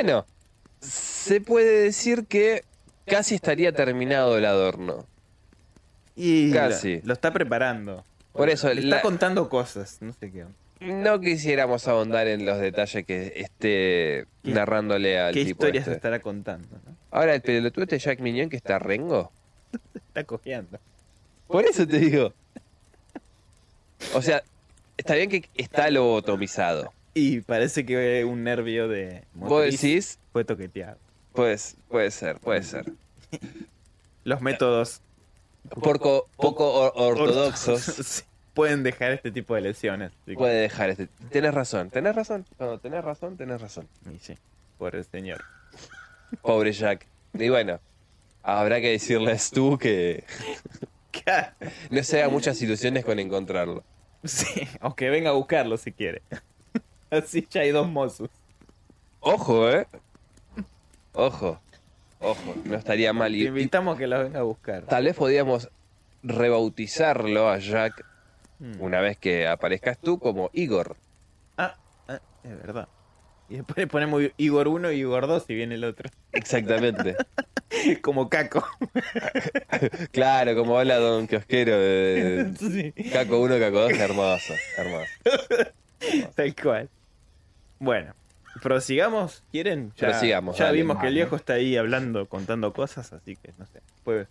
Bueno, se puede decir que casi estaría terminado el adorno. Y Casi. Lo, está preparando. Por eso, Le la- está contando cosas. No sé qué. No quisiéramos ahondar en los detalles que esté ¿Qué- narrándole al ¿Qué tipo historias este. estará contando? ¿no? Ahora, el pelotudo este Jack Minion que está rengo. Está cojeando. Por eso te digo. O sea, está bien que está lobotomizado. Y parece que un nervio de motriz decís, fue toqueteado. pues puede ser, puede ser. Los métodos Poco, poco or- ortodoxos sí, pueden dejar este tipo de lesiones. que- puede dejar este. Tenés razón, tenés razón. Cuando tenés razón, tenés razón. Y sí, por el señor. Pobre Jack. Y bueno, habrá que decirles tú que no se haga muchas ilusiones con encontrarlo. Sí, o que venga a buscarlo si quiere. Así ya hay dos mozos. Ojo, eh. Ojo. Ojo, no estaría mal. Te Y, y invitamos a que lo venga a buscar. tal vez podríamos rebautizarlo a Jack Mm. una vez que aparezcas tú como Igor. Ah, ah, es verdad. Y después le ponemos Igor 1 y Igor 2 si viene el otro. Exactamente. Como Caco. claro, como habla Don Kiosquero de Sí, Caco 1, Caco 2, hermoso, hermoso. tal cual. Bueno, prosigamos, ¿quieren? Ya, Prosigamos, Ya dale. vimos que el viejo está ahí hablando, contando cosas, así que no sé. Pues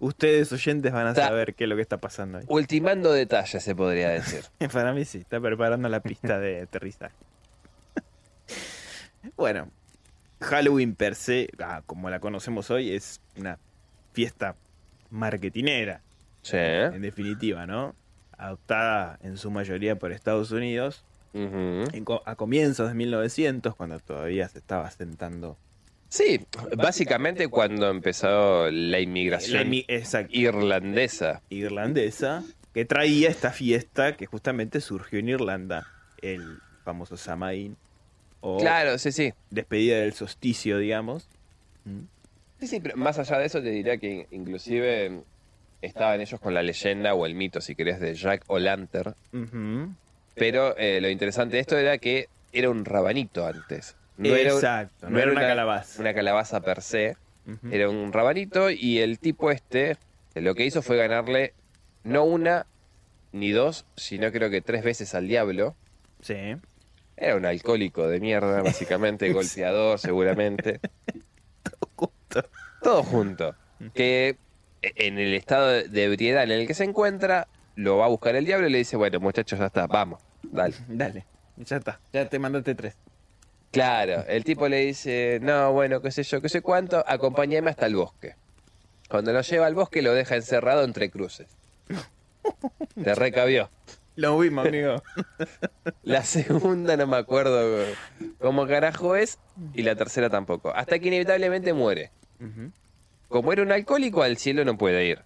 ustedes oyentes van a Está- saber qué es lo que está pasando ahí. Ultimando detalles, se podría decir. Para mí sí, está preparando la pista de aterrizaje. bueno, Halloween per se, ah, como la conocemos hoy, es una fiesta marketinera, Sí. en definitiva, ¿no? Adoptada en su mayoría por Estados Unidos En a comienzos de 1900, cuando todavía se estaba sentando Sí, básicamente cuando empezó la inmigración la imi- exacto, irlandesa. irlandesa, que traía esta fiesta que justamente surgió en Irlanda, el famoso Samaín, o Claro, sí, sí. despedida del solsticio, digamos. Mm. Sí, sí, pero más allá de eso te diría que inclusive estaban ellos con la leyenda o el mito, si querés, de Jack O'Lantern. Ujú. Pero eh, lo interesante de esto era que era un rabanito antes. No era, Exacto, no, era una calabaza. una calabaza per se, era un rabanito y el tipo este eh, lo que hizo fue ganarle no una ni dos, sino creo que tres veces al diablo. Sí. Era un alcohólico de mierda, básicamente, golpeador seguramente. Justo. Todo junto. Que en el estado de ebriedad en el que se encuentra, lo va a buscar el diablo y le dice, bueno, muchachos, ya está, vamos, dale. Dale, ya está, ya te mandaste tres. Claro, el tipo le dice, no, bueno, qué sé yo, qué sé cuánto, acompáñame hasta el bosque. Cuando lo lleva al bosque lo deja encerrado entre cruces. Te recabió. Lo vimos, amigo. La segunda no me acuerdo cómo carajo es y la tercera tampoco. Hasta que inevitablemente muere. Como era un alcohólico, al cielo no puede ir.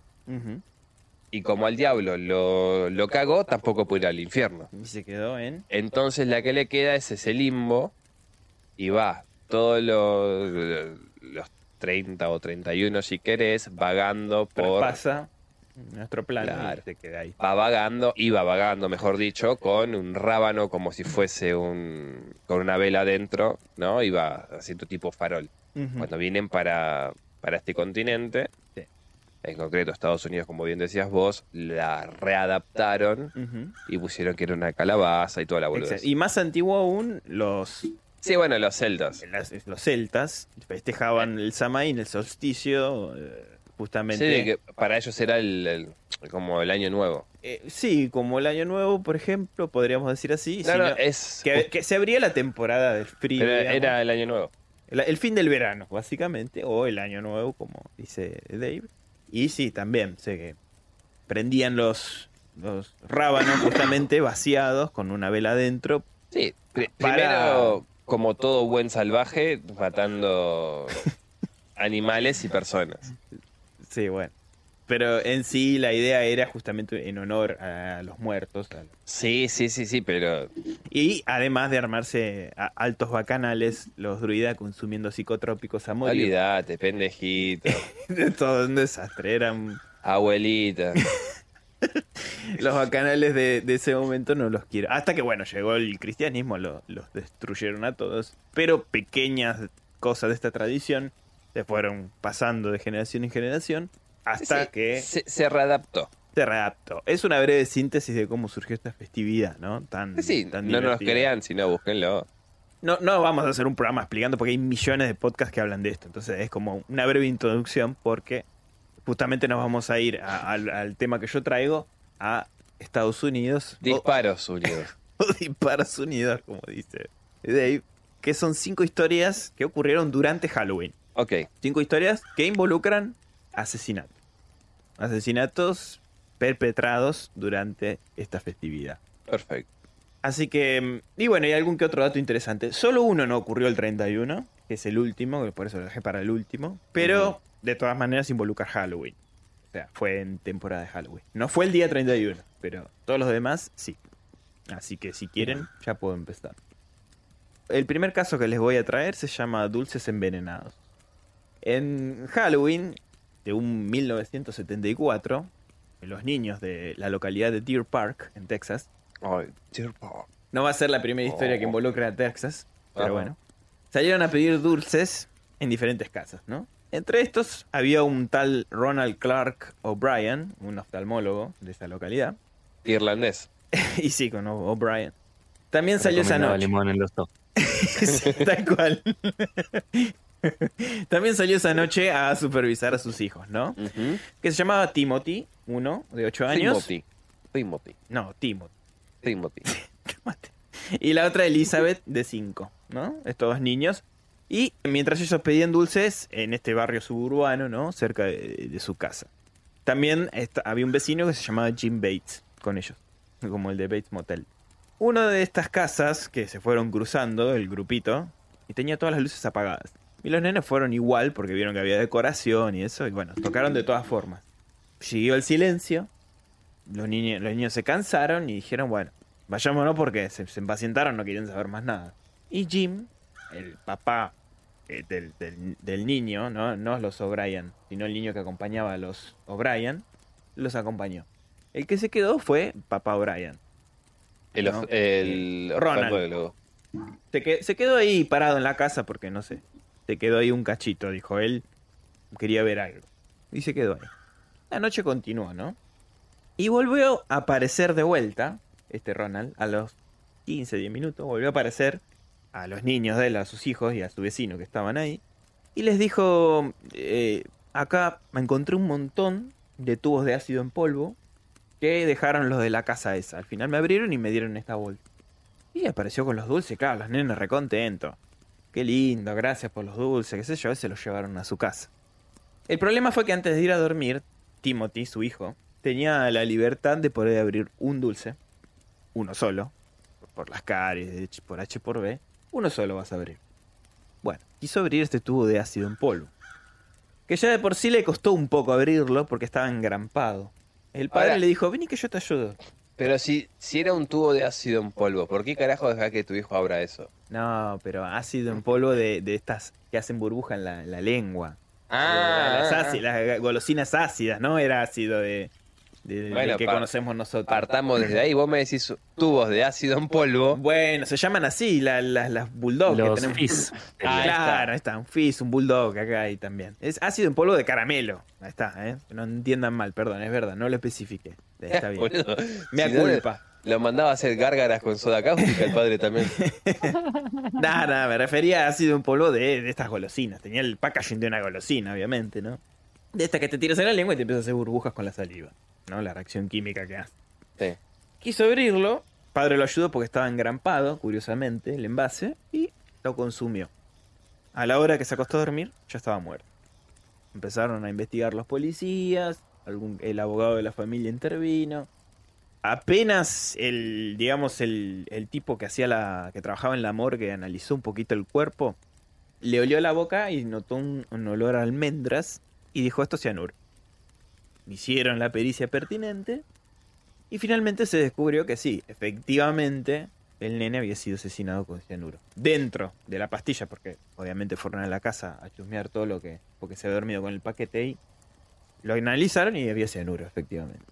Y como al diablo lo, lo cagó, tampoco puede ir al infierno. Y se quedó en. Entonces la que le queda es ese limbo y va todos los, los 30 o 31 si querés, vagando por... Pasa nuestro plano Claro. y se queda ahí. Va vagando, iba vagando, mejor dicho, con un rábano como si fuese un... con una vela adentro, ¿no? Iba haciendo tipo farol. Cuando vienen para, para este continente. En concreto Estados Unidos, como bien decías vos, la readaptaron y pusieron que era una calabaza y toda la boludez. Y más antiguo aún, los, Sí, bueno, los celtas. las- los celtas festejaban el Samaín, el solsticio, eh, justamente. Sí, que para ellos era el, el- como el año nuevo. Eh, sí, como el Año Nuevo, por ejemplo, podríamos decir así. No, no, es... que, que se abría la temporada del frío. era, el año nuevo. El, el fin del verano, básicamente, o el año nuevo, como dice Dave. Y sí, también, sé que prendían los, los rábanos justamente vaciados con una vela adentro. Sí, Para- primero, como todo buen salvaje, matando animales y personas. Sí, bueno. Pero en sí la idea era justamente en honor a los muertos. a- Sí, sí, sí, sí, pero... Y además de armarse a altos bacanales, los druidas consumiendo psicotrópicos a morir. Olvídate, pendejito, Todo un desastre. Eran abuelita. Los bacanales de, de ese momento no los quiero. Hasta que, bueno, llegó el cristianismo, lo- los destruyeron a todos. Pero pequeñas cosas de esta tradición se fueron pasando de generación en generación hasta Sí, que se, se readaptó. se readaptó. Es una breve síntesis de cómo surgió esta festividad, ¿no? Tan, Sí, tan no nos crean, sino búsquenlo. No, no vamos a hacer un programa explicando porque hay millones de podcasts que hablan de esto. Entonces es como una breve introducción porque justamente nos vamos a ir a- al, al tema que yo traigo a Estados Unidos. o- Disparos unidos. o Disparos Unidos, como dice Dave. Que son cinco historias que ocurrieron durante Halloween. Ok, Cinco historias que involucran asesinatos. Asesinatos perpetrados durante esta festividad. perfecto. Así que, mm, y bueno, hay algún que otro dato interesante. Solo uno no ocurrió el 31, que es el último, por eso lo dejé para el último. Pero de todas maneras involucra Halloween. O sea, fue en temporada de Halloween. No fue el día 31, pero todos los demás sí. Así que si quieren, ya puedo empezar. El primer caso que les voy a traer se llama Dulces Envenenados. En Halloween de un 1974, los niños de la localidad de Deer Park, en Texas, Ay, Deer Park. no va a ser la primera historia que Oh. involucra a Texas, pero Ajá. bueno. Salieron a pedir dulces en diferentes casas, ¿no? Entre estos había un tal Ronald Clark O'Brien, un oftalmólogo de esa localidad. Irlandés. y sí, con O'Brien. También salió esa noche. limón en los top. Sí, tal cual. También salió esa noche a supervisar a sus hijos, ¿no? Que se llamaba Timothy, uno de 8 años. Timothy. Timothy. No, Timothy. Timothy. Y la otra Elizabeth de 5, ¿no? Estos dos niños. Y mientras ellos pedían dulces en este barrio suburbano, ¿no? Cerca de, de su casa. También había un vecino que se llamaba Jim Bates con ellos, como el de Bates Motel. Una de estas casas que se fueron cruzando, el grupito, y tenía todas las luces apagadas. Y los nenes fueron igual porque vieron que había decoración y eso, y bueno, tocaron de todas formas. Siguió el silencio, los niños, los niños se cansaron y dijeron, bueno, vayámonos porque se, se impacientaron, no querían saber más nada. Y Jim, el papá eh, del, del- del niño, ¿no? no los O'Brien, sino el niño que acompañaba a los O'Brien, los acompañó. El que se quedó fue papá O'Brien. El, No. el Ronald. se quedó ahí parado en la casa porque no sé. Se quedó ahí un cachito, dijo él. Quería ver algo. Y se quedó ahí. La noche continuó, ¿no? Y volvió a aparecer de vuelta, este Ronald, a los 15, 10 minutos. Volvió a aparecer a los niños de él, a sus hijos y a su vecino que estaban ahí. Y les dijo, eh, acá me encontré un montón de tubos de ácido en polvo que dejaron los de la casa esa. Al final me abrieron y me dieron esta bolsa. Y apareció con los dulces, claro, los nenes recontentos. Qué lindo, gracias por los dulces, qué sé yo, y se los llevaron a su casa. El problema fue que antes de ir a dormir, Timothy, su hijo, tenía la libertad de poder abrir un dulce, uno solo, por las caries, por H por B, uno solo vas a abrir. Bueno, quiso abrir este tubo de ácido en polvo, que ya de por sí le costó un poco abrirlo porque estaba engrampado. El padre Ahora- le dijo, vení que yo te ayudo. Pero si, si era un tubo de ácido en polvo, ¿por qué carajo dejar que tu hijo abra eso? No, pero ácido en polvo de, de estas que hacen burbuja en la, la lengua. Ah, las, ah, áci- las golosinas ácidas, ¿no? Era ácido de, de- que conocemos nosotros. Partamos desde ahí. Vos me decís tubos de ácido en polvo. Bueno, se llaman así la- la- las bulldog que Los tenemos. fizz. Ah, ahí claro, ahí está, un fizz, un bulldog acá hay también. Es ácido en polvo de caramelo. Ahí está, ¿eh? No entiendan mal, perdón, es verdad, no lo especifiqué. Está bien. Boludo, Me si no. Lo mandaba a hacer gárgaras con soda cáustica el padre también. Nada, nada, me refería a ácido en polvo de, de estas golosinas. Tenía el packaging de una golosina, obviamente, ¿no? De esta que te tiras en la lengua y te empiezas a hacer burbujas con la saliva, ¿no? La reacción química que hace. Sí. Quiso abrirlo, padre lo ayudó porque estaba engrampado, curiosamente, el envase, y lo consumió. A la hora que se acostó a dormir, ya estaba muerto. Empezaron a investigar los policías, algún, el abogado de la familia intervino. Apenas el, digamos, el, el tipo que hacía la. que trabajaba en la morgue analizó un poquito el cuerpo, le olió la boca y notó un, olor a almendras y dijo esto es cianuro. Hicieron la pericia pertinente y finalmente se descubrió que sí, efectivamente, el nene había sido asesinado con cianuro. Dentro de la pastilla, porque obviamente fueron a la casa a chusmear todo lo que. porque se había dormido con el paquete lo analizaron y había cianuro, efectivamente.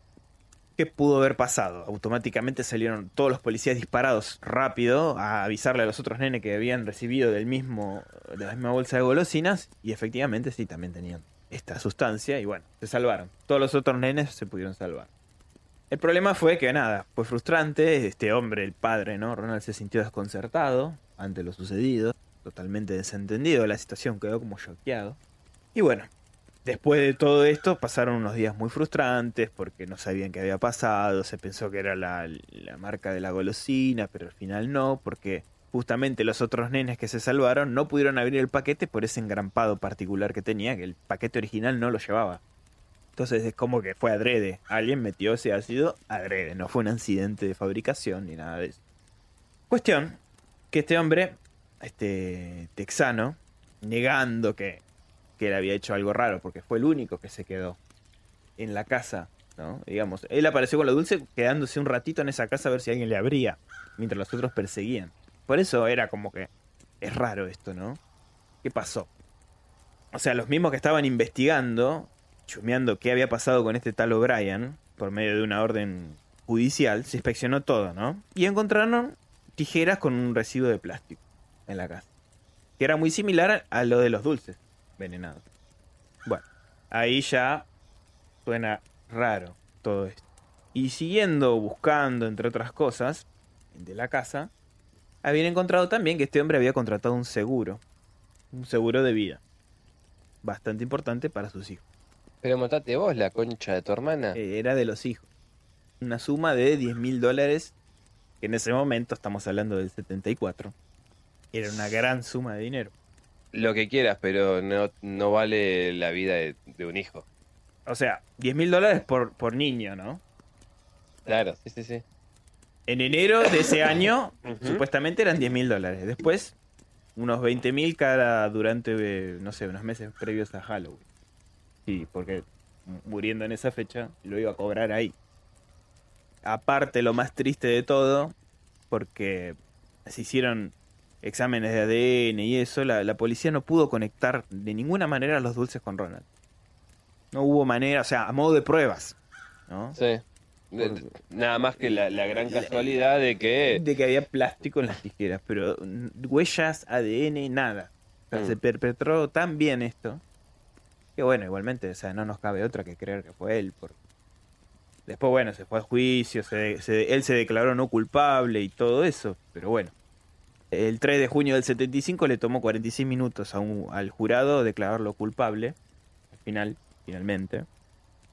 ¿Qué pudo haber pasado? Automáticamente salieron todos los policías disparados rápido a avisarle a los otros nenes que habían recibido del mismo, de la misma bolsa de golosinas y efectivamente sí, también tenían esta sustancia y bueno, se salvaron. Todos los otros nenes se pudieron salvar. El problema fue que nada, fue frustrante, este hombre, el padre, ¿no? Ronald se sintió desconcertado ante lo sucedido, totalmente desentendido de la situación, quedó como choqueado. Y bueno, Después de todo esto pasaron unos días muy frustrantes porque no sabían qué había pasado, se pensó que era la, marca de la golosina, pero al final no, porque justamente los otros nenes que se salvaron no pudieron abrir el paquete por ese engrampado particular que tenía, que el paquete original no lo llevaba. Entonces es como que fue adrede, alguien metió ese ácido adrede, no fue un accidente de fabricación ni nada de eso. Cuestión, que este hombre, este texano, negando que que él había hecho algo raro, porque fue el único que se quedó en la casa, ¿no? Digamos, él apareció con la dulce quedándose un ratito en esa casa a ver si alguien le abría, mientras los otros perseguían. Por eso era como que es raro esto, ¿no? ¿Qué pasó? O sea, los mismos que estaban investigando, chumeando qué había pasado con este tal O'Brien, por medio de una orden judicial, se inspeccionó todo, ¿no? Y encontraron tijeras con un residuo de plástico en la casa, que era muy similar a lo de los dulces envenenado. Bueno, ahí ya suena raro todo esto. Y siguiendo buscando, entre otras cosas, de la casa, habían encontrado también que este hombre había contratado un seguro. Un seguro de vida. Bastante importante para sus hijos. Pero matate vos, la concha de tu hermana. Eh, era de los hijos. Una suma de 10 mil dólares, que en ese momento, estamos hablando del 74, era una gran suma de dinero. Lo que quieras, pero no, no vale la vida de, un hijo. O sea, 10 mil dólares por, por niño, ¿no? Claro, sí, sí, sí. En enero de ese año, supuestamente eran 10 mil dólares. Después, unos 20 mil cada durante, no sé, unos meses previos a Halloween. Sí, porque muriendo en esa fecha, lo iba a cobrar ahí. Aparte, lo más triste de todo, porque se hicieron exámenes de ADN y eso, la, policía no pudo conectar de ninguna manera los dulces con Ronald. No hubo manera, o sea, a modo de pruebas. ¿no? Sí. Nada más que la, gran casualidad de que... De que había plástico en las tijeras, pero huellas, ADN, nada. Se mm. perpetró tan bien esto, que bueno, igualmente, o sea, no nos cabe otra que creer que fue él. Por... Después, bueno, se fue a juicio, él se declaró no culpable y todo eso, pero bueno. El 3 de junio del 75 le tomó 46 minutos a un, al jurado declararlo culpable, al final, finalmente,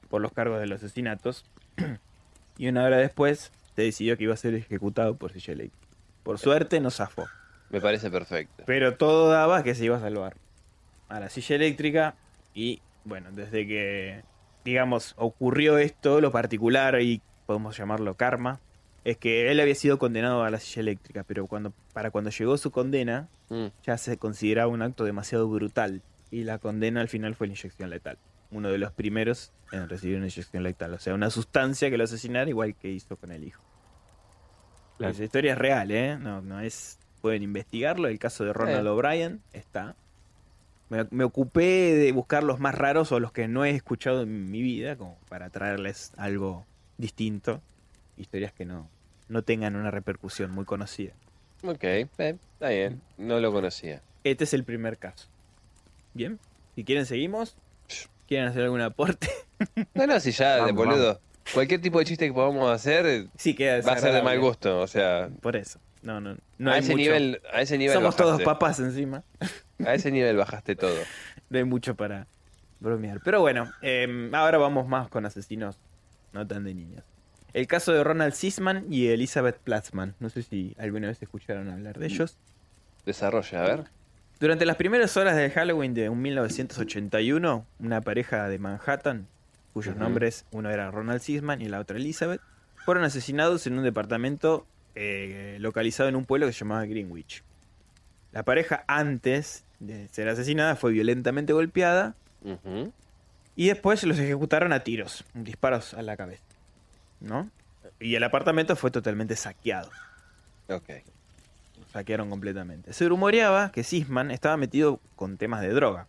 por los cargos de los asesinatos. y una hora después se decidió que iba a ser ejecutado por silla eléctrica. Por suerte no zafó. Me parece perfecto. Pero todo daba que se iba a salvar. A la silla eléctrica y bueno, desde que, digamos, ocurrió esto, lo particular y podemos llamarlo karma, es que él había sido condenado a la silla eléctrica, pero cuando para cuando llegó su condena mm. ya se consideraba un acto demasiado brutal y la condena al final fue la inyección letal. Uno de los primeros en recibir una inyección letal, o sea, una sustancia que lo asesinara igual que hizo con el hijo. La historia es real, ¿eh? No, no es pueden investigarlo, el caso de Ronald O'Brien está. Me, me, ocupé de buscar los más raros o los que no he escuchado en mi vida, como para traerles algo distinto. Historias que no, no tengan una repercusión muy conocida. Ok, eh, está bien, no lo conocía. Este es el primer caso. Bien, si quieren seguimos. ¿Quieren hacer algún aporte? No, no, si ya, de boludo. Cualquier tipo de chiste que podamos hacer sí, queda va a ser de mal gusto, o sea. Por eso. No, no, no a, ese nivel, a ese nivel. Somos todos papás encima. A ese nivel bajaste todo. No hay mucho para bromear. Pero bueno, em, ahora vamos más con asesinos no tan de niños. El caso de Ronald Sisman y Elizabeth Platzman. No sé si alguna vez escucharon hablar de ellos. Desarrolla, a ver. Durante las primeras horas de Halloween de 1981, una pareja de Manhattan, cuyos nombres uno era Ronald Sisman y la otra Elizabeth, fueron asesinados en un departamento eh, localizado en un pueblo que se llamaba Greenwich. La pareja antes de ser asesinada fue violentamente golpeada y después los ejecutaron a tiros, disparos a la cabeza. ¿No? Y el apartamento fue totalmente saqueado. Ok. saquearon completamente. Se rumoreaba que Sisman estaba metido con temas de droga.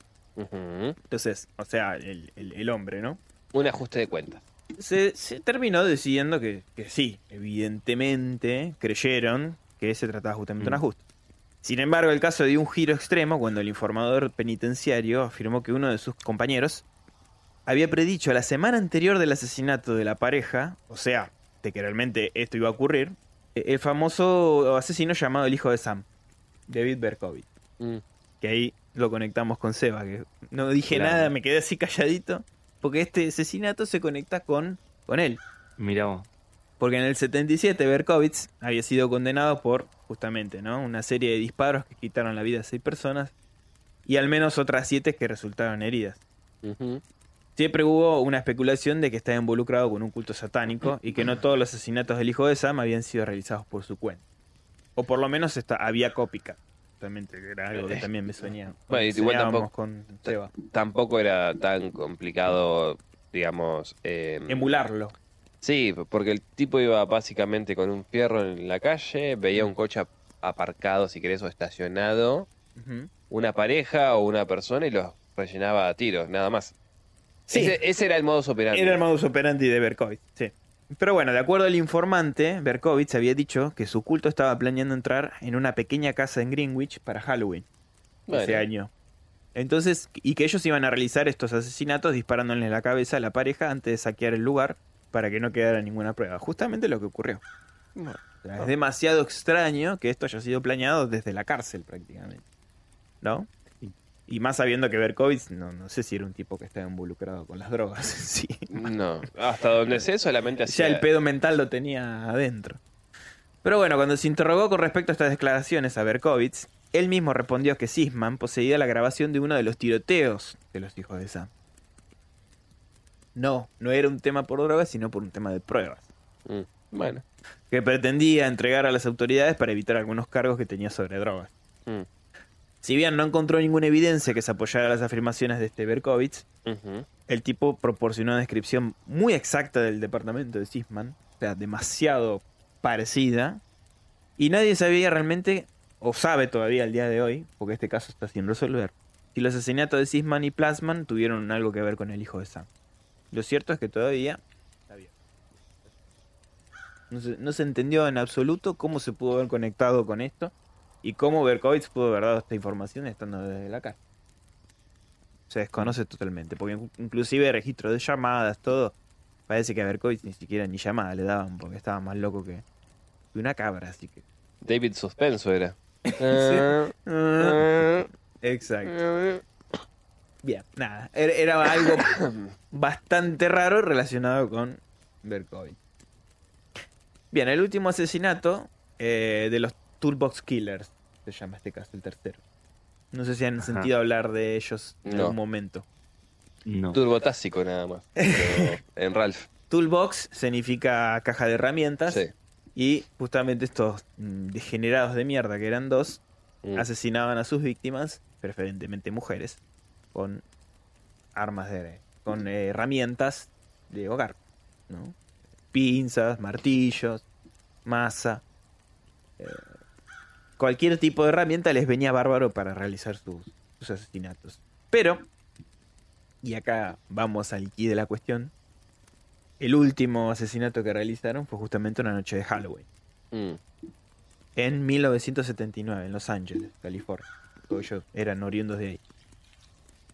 Entonces, o sea, el, hombre, ¿no? Un ajuste de cuentas. se, se terminó decidiendo que, que sí, evidentemente creyeron que se trataba justamente de un Mm. ajuste. Sin embargo, el caso dio un giro extremo cuando el informador penitenciario afirmó que uno de sus compañeros había predicho la semana anterior del asesinato de la pareja, o sea, de que realmente esto iba a ocurrir, eh, el famoso asesino llamado el hijo de Sam, David Berkovich. Mm. Que ahí lo conectamos con Seba, que no dije Claro. nada, me quedé así calladito, porque este asesinato se conecta con, con él. Mirá vos. Porque en el 77 Berkovich había sido condenado por justamente ¿no? una serie de disparos que quitaron la vida a seis personas y al menos otras siete que resultaron heridas. Siempre hubo una especulación de que estaba involucrado con un culto satánico y que no todos los asesinatos del hijo de Sam habían sido realizados por su cuenta. O por lo menos esta, había cópica. Realmente que era algo que también me soñaba. Bueno, y igual tampoco- con Seba. Tampoco era tan complicado, digamos. eh, Emularlo. Sí, porque el tipo iba básicamente con un fierro en la calle, veía un coche ap- aparcado, si querés, o estacionado, una pareja o una persona y los rellenaba a tiros, nada más. Sí. Ese, ese era el modus operandi. Era el modus operandi de Berkovich, sí. Pero bueno, de acuerdo al informante, Berkovich había dicho que su culto estaba planeando entrar en una pequeña casa en Greenwich para Halloween ese año. Entonces, y que ellos iban a realizar estos asesinatos disparándole en la cabeza a la pareja antes de saquear el lugar para que no quedara ninguna prueba. Justamente lo que ocurrió. es demasiado extraño que esto haya sido planeado desde la cárcel prácticamente. ¿No? Y, más sabiendo que Berkovich, no, no sé si era un tipo que estaba involucrado con las drogas. sí. No, hasta donde sé solamente Ya hacía... el pedo mental lo tenía adentro. Pero bueno, cuando se interrogó con respecto a estas declaraciones a Berkovich, él mismo respondió que Sisman poseía la grabación de uno de los tiroteos de los hijos de Sam. No, no era un tema por drogas, sino por un tema de pruebas. Mm, Bueno, Que pretendía entregar a las autoridades para evitar algunos cargos que tenía sobre drogas. mm, Si bien no encontró ninguna evidencia que se apoyara a las afirmaciones de este Berkovich, ujú. el tipo proporcionó una descripción muy exacta del departamento de Sisman, o sea, demasiado parecida, y nadie sabía realmente, o sabe todavía al día de hoy, porque este caso está sin resolver, si los asesinatos de Sisman y Plasman tuvieron algo que ver con el hijo de Sam. Lo cierto es que todavía. No se, no se entendió en absoluto cómo se pudo haber conectado con esto y cómo Berkovich pudo haber dado esta información estando desde la casa se desconoce totalmente. Porque in- inclusive registro de llamadas, todo. Parece que a Berkovich ni siquiera ni llamada le daban porque estaba más loco que, que una cabra, así que. David Suspenso era. Eh, Exacto. Bien, nada. Era, algo bastante raro relacionado con Berkovich. Bien, el último asesinato eh, de los Toolbox Killers. Se llama este caso, el tercero. No sé si han Ajá. sentido hablar de ellos en No. algún momento. No. Turbotásico nada más. pero en Ralph. Toolbox significa caja de herramientas. Sí. Y justamente estos mm, degenerados de mierda, que eran dos, Mm. asesinaban a sus víctimas, preferentemente mujeres, con armas de. con eh, herramientas de hogar, ¿no? Pinzas, martillos, masa. eh, cualquier tipo de herramienta les venía bárbaro para realizar sus, sus asesinatos. Pero, y acá vamos al key de la cuestión, el último asesinato que realizaron fue justamente una noche de Halloween Mm. en 1979 en Los Ángeles, California. Todos ellos eran oriundos de ahí.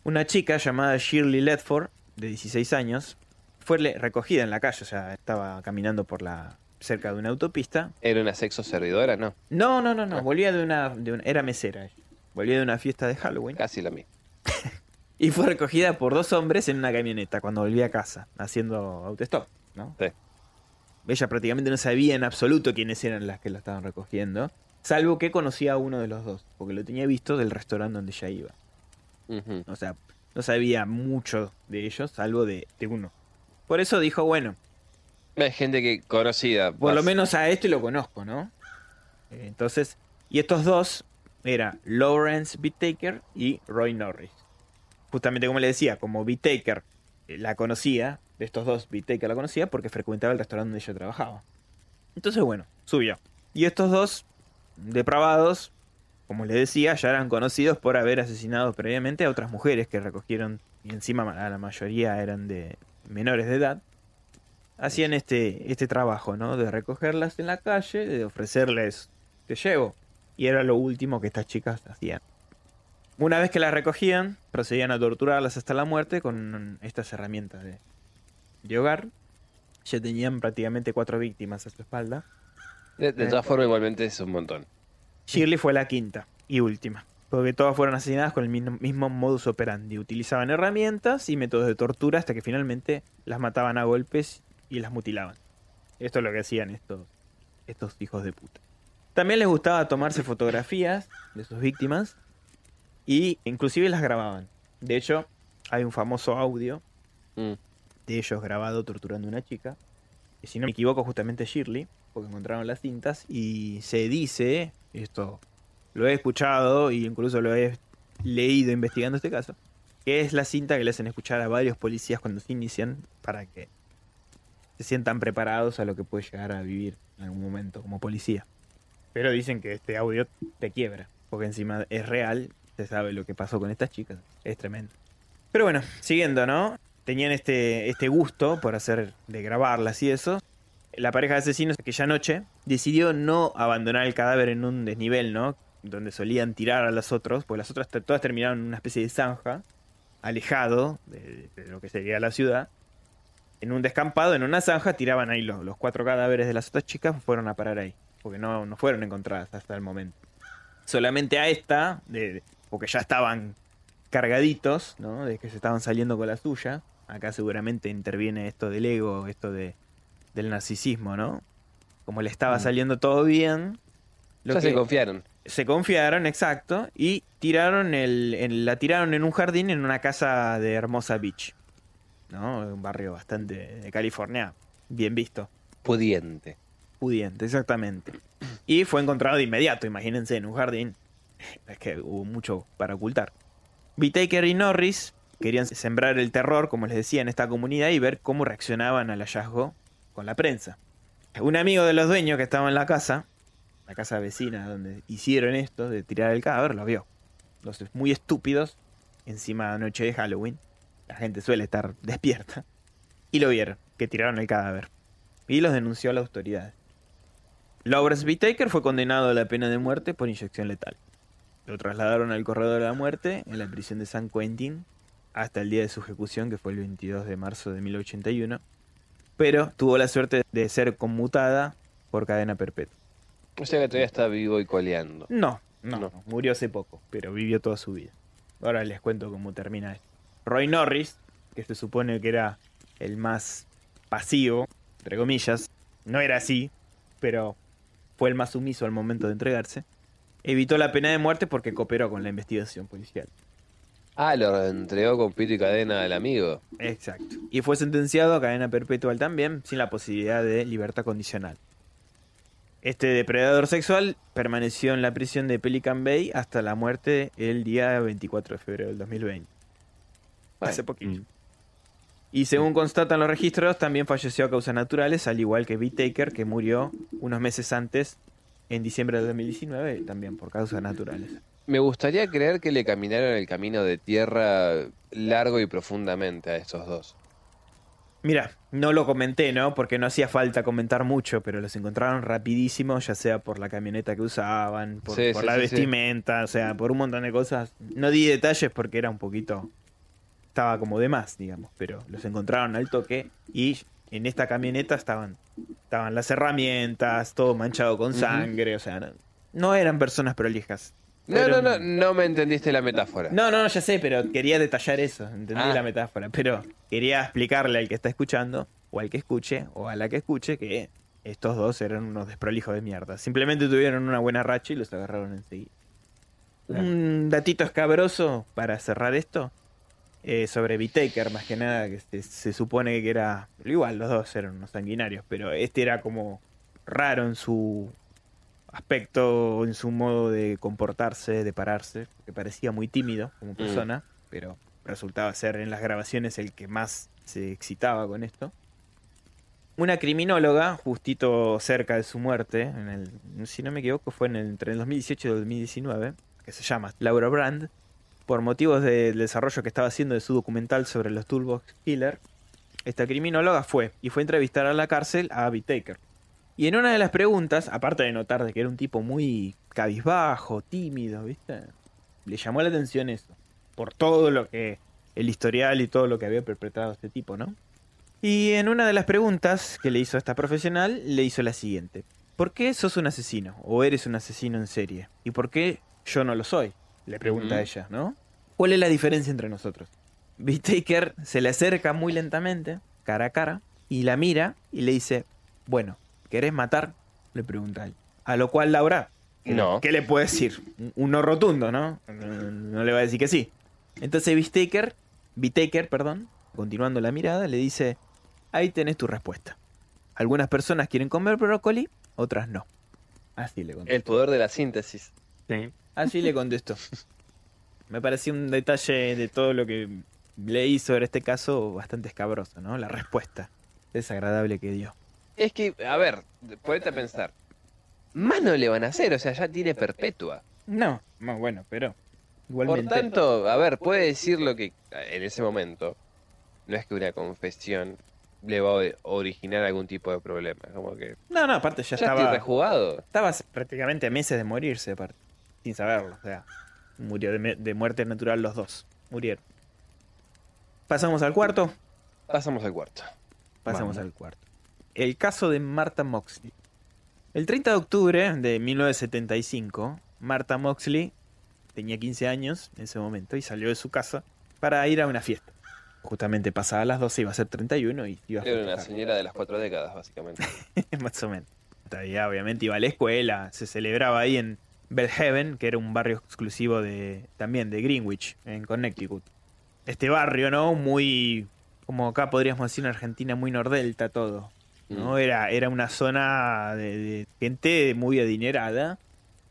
Una chica llamada Shirley Ledford, de 16 años, fue recogida en la calle, o sea, estaba caminando por la cerca de una autopista. ¿Era una sexo servidora? No, No, no, no, no, Ah. volvía de una, de una- era mesera. Volvía de una fiesta de Halloween casi lo mismo. y fue recogida por dos hombres en una camioneta cuando volvía a casa, haciendo autostop, ¿no? Sí. Ella prácticamente no sabía en absoluto quiénes eran las que la estaban recogiendo, salvo que conocía a uno de los dos, porque lo tenía visto del restaurante donde ella iba. O sea, no sabía mucho de ellos, salvo de, de uno. Por eso dijo, bueno, Hay gente que conocida. por lo menos a este lo conozco, ¿no? Entonces, y estos dos era Lawrence Bittaker y Roy Norris. Justamente como le decía, como Bittaker eh, la conocía, de estos dos Bittaker la conocía porque frecuentaba el restaurante donde ella trabajaba. Entonces, bueno, subió. Y estos dos depravados, como le decía, ya eran conocidos por haber asesinado previamente a otras mujeres que recogieron, y encima la la mayoría eran de menores de edad. Hacían este, este trabajo, ¿no? De recogerlas en la calle, de ofrecerles, te llevo. Y era lo último que estas chicas hacían. Una vez que las recogían, procedían a torturarlas hasta la muerte con estas herramientas de, de hogar. Ya tenían prácticamente cuatro víctimas a su espalda. De, de todas formas, igualmente es un montón. Shirley fue la quinta y última, porque todas fueron asesinadas con el mismo, mismo modus operandi. Utilizaban herramientas y métodos de tortura hasta que finalmente las mataban a golpes y las mutilaban. Esto es lo que hacían estos, estos hijos de puta. También les gustaba tomarse fotografías de sus víctimas y inclusive las grababan. De hecho, hay un famoso audio Mm. de ellos grabado torturando a una chica. Que si no me equivoco, justamente Shirley, porque encontraron las cintas. Y se dice, esto lo he escuchado y incluso lo he leído investigando este caso, que es la cinta que le hacen escuchar a varios policías cuando se inician para que se sientan preparados a lo que puede llegar a vivir en algún momento como policía. Pero dicen que este audio te quiebra, porque encima es real, se sabe lo que pasó con estas chicas, es tremendo. Pero bueno, siguiendo, ¿no? Tenían este, este gusto por hacer, de grabarlas y eso. La pareja de asesinos aquella noche decidió no abandonar el cadáver en un desnivel, ¿no? Donde solían tirar a los otros, pues las otras todas terminaron en una especie de zanja, alejado de lo que sería la ciudad. En un descampado, en una zanja, tiraban ahí los, los cuatro cadáveres de las otras chicas, fueron a parar ahí, porque no, no fueron encontradas hasta el momento. Solamente a esta, de, de- porque ya estaban cargaditos, ¿no? De que se estaban saliendo con la suya. Acá seguramente interviene esto del ego, esto de, del narcisismo, ¿no? Como le estaba Mm. saliendo todo bien, lo Ya que- se confiaron. se confiaron, exacto, y tiraron el, la tiraron en un jardín en una casa de Hermosa Beach, ¿no? Un barrio bastante de California, bien visto, Pudiente. pudiente, exactamente. Y fue encontrado de inmediato, imagínense, en un jardín. Es que hubo mucho para ocultar. Whittaker y Norris querían sembrar el terror, como les decía, en esta comunidad y ver cómo reaccionaban al hallazgo con la prensa. Un amigo de los dueños que estaba en la casa, la casa vecina donde hicieron esto de tirar el cadáver, lo vio. Los muy estúpidos, encima de noche de Halloween, la gente suele estar despierta, y lo vieron, que tiraron el cadáver. Y los denunció a la autoridad. Lawrence Whittaker fue condenado a la pena de muerte por inyección letal. Lo trasladaron al corredor de la muerte en la prisión de San Quentin hasta el día de su ejecución, que fue el 22 de marzo de 1081. Pero tuvo la suerte de ser conmutada por cadena perpetua. O sea que todavía está vivo y coleando. No, No. no, murió hace poco, pero vivió toda su vida. Ahora les cuento cómo termina esto. Roy Norris, que se supone que era el más pasivo, entre comillas, no era así, pero fue el más sumiso al momento de entregarse, evitó la pena de muerte porque cooperó con la investigación policial. Ah, lo entregó con pito y cadena al amigo. Exacto. Y fue sentenciado a cadena perpetua también, sin la posibilidad de libertad condicional. Este depredador sexual permaneció en la prisión de Pelican Bay hasta la muerte el día 24 de febrero del 2020. Hace poquito. mm. Y según constatan los registros, también falleció a causas naturales, al igual que Taker, que murió unos meses antes, en diciembre de 2019, también por causas naturales. Me gustaría creer que le caminaron el camino de tierra largo y profundamente a estos dos. Mira, no lo comenté, ¿no? Porque no hacía falta comentar mucho, pero los encontraron rapidísimo, ya sea por la camioneta que usaban, por, Sí, por sí, la sí, vestimenta, o sea, por un montón de cosas. No di detalles porque era un poquito... Estaba como de más, digamos, pero los encontraron al toque y en esta camioneta estaban, estaban las herramientas, todo manchado con sangre, o sea, no, no eran personas prolijas. No, Pero- no, no, no me entendiste la metáfora. no, no, ya sé, pero quería detallar eso, entendí Ah. la metáfora, pero quería explicarle al que está escuchando, o al que escuche, o a la que escuche, que estos dos eran unos desprolijos de mierda. Simplemente tuvieron una buena racha y los agarraron enseguida. Claro. Un datito escabroso para cerrar esto, eh, sobre Vitaker, más que nada, que se, se supone que era, igual los dos eran unos sanguinarios, pero este era como raro en su aspecto, en su modo de comportarse, de pararse, que parecía muy tímido como persona, pero resultaba ser en las grabaciones el que más se excitaba con esto. Una criminóloga, justito cerca de su muerte, en el, si no me equivoco, fue en el- entre el 2018 y el 2019, que se llama Laura Brand, por motivos del desarrollo que estaba haciendo de su documental sobre los Toolbox Killer, esta criminóloga fue y fue a entrevistar a la cárcel a Abby Taker. Y en una de las preguntas, aparte de notar de que era un tipo muy cabizbajo, tímido, ¿viste? Le llamó la atención eso. Por todo lo que. el historial y todo lo que había perpetrado este tipo, ¿no? Y en una de las preguntas que le hizo a esta profesional, le hizo la siguiente. ¿Por qué sos un asesino? ¿O eres un asesino en serie? ¿Y por qué yo no lo soy? Le pregunta Ujú. ella, ¿no? ¿Cuál es la diferencia entre nosotros? B. Taker se le acerca muy lentamente, cara a cara, y la mira y le dice, bueno, ¿querés matar? Le pregunta a él. A lo cual Laura, ¿qué, No. ¿qué le puede decir? Un- no rotundo, ¿no? No, le va a decir que sí. Entonces B. Taker, B. Taker, perdón, continuando la mirada, le dice, ahí tenés tu respuesta. Algunas personas quieren comer brócoli, otras no. Así le contestó. El poder de la síntesis. Sí. Así le contesto. Me pareció un detalle de todo lo que leí sobre este caso bastante escabroso, ¿no? La respuesta desagradable que dio. Es que, a ver, ponete a pensar. Más no le van a hacer, o sea, ya tiene perpetua. No, más bueno, pero Por igualmente. tanto, a ver, puede decir lo que en ese momento no es que una confesión le va a originar algún tipo de problema. Como que no, no, aparte ya, ya estaba. rejugado. Estabas prácticamente a meses de morirse, aparte. Sin saberlo. O sea, murió de, muerte natural los dos. Murieron. Pasamos al cuarto. Pasamos al cuarto. Pasamos Vamos. al cuarto. El caso de Martha Moxley. El 30 de octubre de 1975, Martha Moxley tenía 15 años en ese momento y salió de su casa para ir a una fiesta. Justamente pasada las 12 iba a ser 31 y iba a Era una señora de las cuatro décadas, básicamente. Más o menos. Todavía obviamente iba a la escuela, se celebraba ahí en Bellhaven, que era un barrio exclusivo de también de Greenwich, en Connecticut. Este barrio, ¿no? Muy, como acá podríamos decir en Argentina, muy nordelta todo. ¿no? Mm. Era, era una zona de, de gente muy adinerada,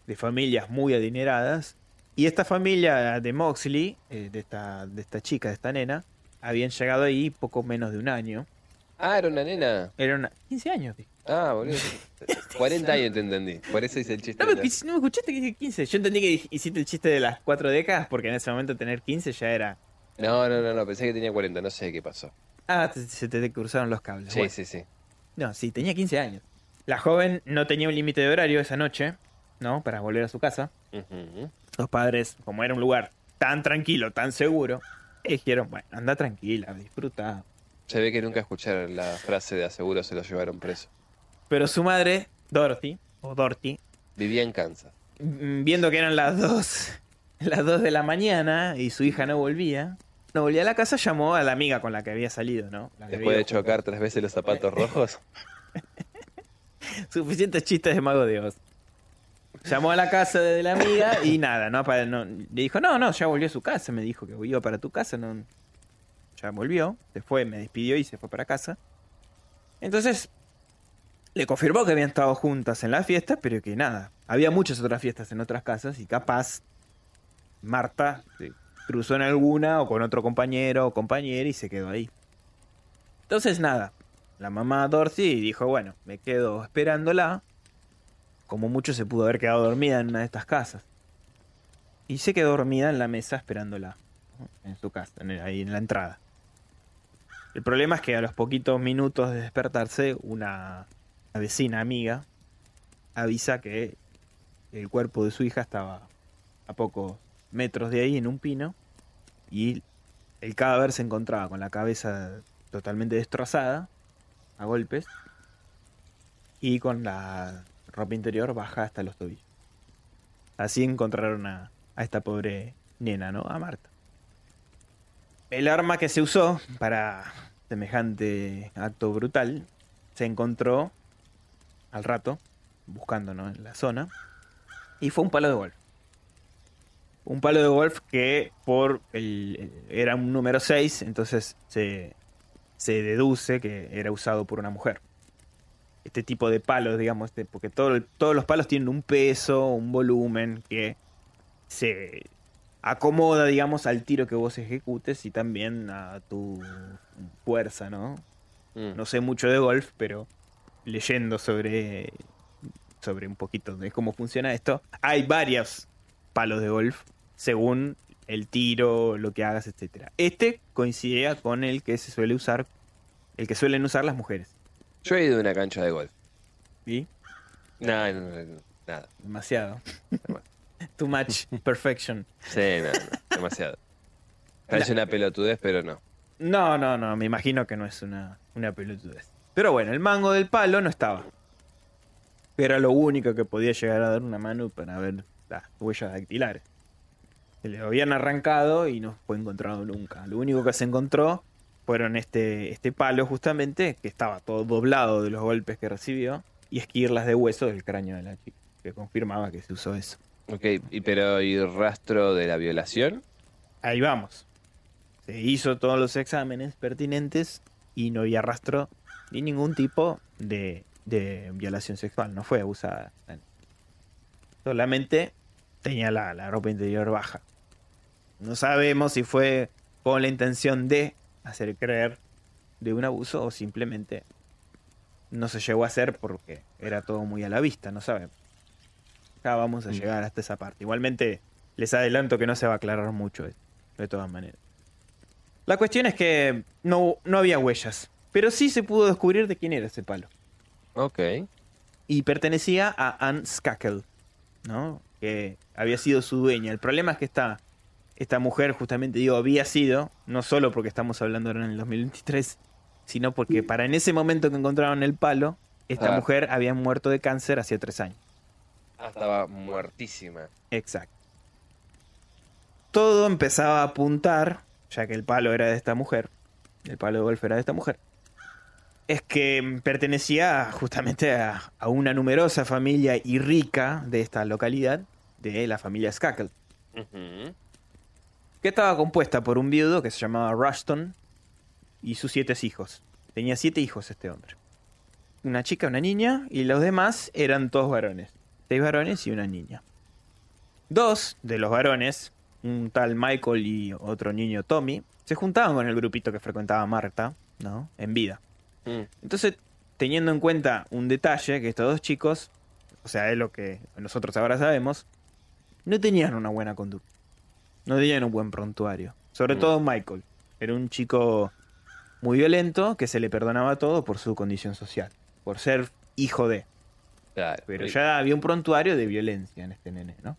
de familias muy adineradas. Y esta familia de Moxley, eh, de, esta, de esta chica, de esta nena, habían llegado ahí poco menos de un año. Ah, era una nena. Era una... 15 años, dije. Ah, boludo. 40 años te entendí. Por eso hice el chiste. No me, no me escuchaste que dije 15. Yo entendí que hiciste el chiste de las cuatro décadas porque en ese momento tener 15 ya era... No, no, no, no, pensé que tenía 40, no sé qué pasó. Ah, se te cruzaron los cables. Sí, Bueno. sí, sí. No, sí, tenía 15 años. La joven no tenía un límite de horario esa noche, ¿no? Para volver a su casa. Los padres, como era un lugar tan tranquilo, tan seguro, dijeron, bueno, anda tranquila, disfruta. Se ve que nunca escucharon la frase de aseguro se lo llevaron preso. Pero su madre, Dorothy, o Dorothy, Vivía en Kansas. mm, viendo que eran las dos, las dos de la mañana y su hija no volvía, no volvía a la casa, llamó a la amiga con la que había salido, ¿no? Después de chocar tres veces los zapatos rojos. Suficientes chistes de Mago de Oz. Llamó a la casa de la amiga y nada, no, apa- no- le dijo, no, no, ya volvió a su casa, me dijo que iba para tu casa, no, ya volvió, se fue, me despidió y se fue para casa. Entonces, le confirmó que habían estado juntas en la fiesta, pero que nada, había muchas otras fiestas en otras casas y capaz Marta se cruzó en alguna o con otro compañero o compañera y se quedó ahí. Entonces nada, la mamá Dorothy dijo, bueno, me quedo esperándola. Como mucho se pudo haber quedado dormida en una de estas casas. Y se quedó dormida en la mesa esperándola. En su casa, ahí en la entrada. El problema es que a los poquitos minutos de despertarse, una, una vecina amiga avisa que el cuerpo de su hija estaba a pocos metros de ahí en un pino. Y el cadáver se encontraba con la cabeza totalmente destrozada, a golpes, y con la ropa interior baja hasta los tobillos. Así encontraron a, a esta pobre nena, ¿no? A Marta. El arma que se usó para semejante acto brutal se encontró al rato, buscando ¿no? en la zona, y fue un palo de golf. Un palo de golf que por el, era un número 6, entonces se, se deduce que era usado por una mujer. Este tipo de palos, digamos, este, porque todo todos los palos tienen un peso, un volumen que se acomoda, digamos, al tiro que vos ejecutes y también a tu fuerza, ¿no? Mm. No sé mucho de golf, pero leyendo sobre, sobre un poquito de cómo funciona esto, hay varios palos de golf según el tiro, lo que hagas, etcétera. Este coincidía con el que se suele usar el que suelen usar las mujeres. Yo he ido a una cancha de golf. ¿Y? No, no, no, no, nada. Demasiado. Too much perfection. Sí, no, no, demasiado. Parece una pelotudez, pero no. No, no, no, me imagino que no es una, una pelotudez. Pero bueno, el mango del palo no estaba. Era lo único que podía llegar a dar una mano para ver las huellas dactilares. Se le habían arrancado y no fue encontrado nunca. Lo único que se encontró fueron este, este palo justamente, que estaba todo doblado de los golpes que recibió, y esquirlas de hueso del cráneo de la chica, que confirmaba que se usó eso. Ok, y, pero ¿y rastro de la violación? Ahí vamos. Se hizo todos los exámenes pertinentes y no había rastro ni ningún tipo de, de violación sexual. No fue abusada. Solamente tenía la, la ropa interior baja. No sabemos si fue con la intención de hacer creer de un abuso o simplemente no se llegó a hacer porque era todo muy a la vista, no sabemos. Ya vamos a Mm. llegar hasta esa parte. Igualmente les adelanto que no se va a aclarar mucho de todas maneras. La cuestión es que no, no había huellas, pero sí se pudo descubrir de quién era ese palo. Ok. Y pertenecía a Anne Skakel, ¿no? Que había sido su dueña. El problema es que esta, esta mujer, justamente digo, había sido, no solo porque estamos hablando ahora en el 2023, sino porque para en ese momento que encontraron el palo, esta Ah. mujer había muerto de cáncer hacía tres años. Ah, estaba muertísima. Exacto. Todo empezaba a apuntar, ya que el palo era de esta mujer, el palo de golf era de esta mujer, es que pertenecía justamente a, a una numerosa familia y rica de esta localidad, de la familia Skakel, que estaba compuesta por un viudo que se llamaba Rushton y sus siete hijos. Tenía siete hijos este hombre. Una chica, una niña, y los demás eran todos varones. Seis varones y una niña. Dos de los varones, un tal Michael y otro niño Tommy, se juntaban con el grupito que frecuentaba Marta, ¿no? En vida. Mm. Entonces, teniendo en cuenta un detalle, que estos dos chicos, o sea, es lo que nosotros ahora sabemos, no tenían una buena conducta. No tenían un buen prontuario. Sobre Mm. todo Michael. Era un chico muy violento que se le perdonaba todo por su condición social. Por ser hijo de. Claro. Pero ya había un prontuario de violencia en este nene, ¿no?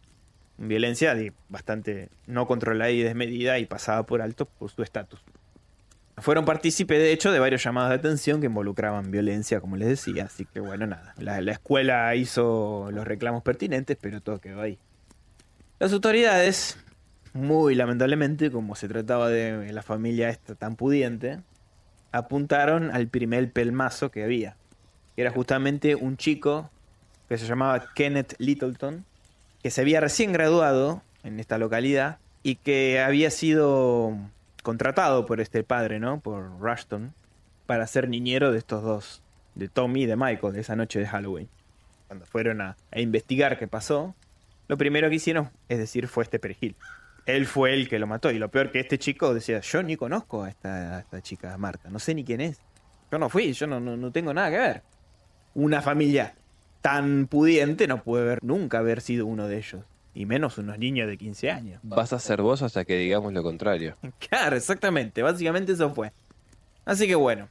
Violencia de bastante no controlada y desmedida y pasada por alto por su estatus. Fueron partícipes, de hecho, de varios llamados de atención que involucraban violencia, como les decía. Así que, bueno, nada. La, la escuela hizo los reclamos pertinentes, pero todo quedó ahí. Las autoridades, muy lamentablemente, como se trataba de la familia esta tan pudiente, apuntaron al primer pelmazo que había. Que era justamente un chico que se llamaba Kenneth Littleton, que se había recién graduado en esta localidad y que había sido contratado por este padre, ¿no? Por Rushton, para ser niñero de estos dos, de Tommy y de Michael, de esa noche de Halloween. Cuando fueron a, investigar qué pasó, lo primero que hicieron, es decir, fue este perejil. Él fue el que lo mató. Y lo peor que este chico decía, yo ni conozco a esta, a esta chica Marta, no sé ni quién es. Yo no fui, yo no, no, no tengo nada que ver. Una familia tan pudiente no puede haber, nunca haber sido uno de ellos. Y menos unos niños de 15 años. Vas a ser vos hasta que digamos lo contrario. Claro, exactamente. Básicamente eso fue. Así que bueno.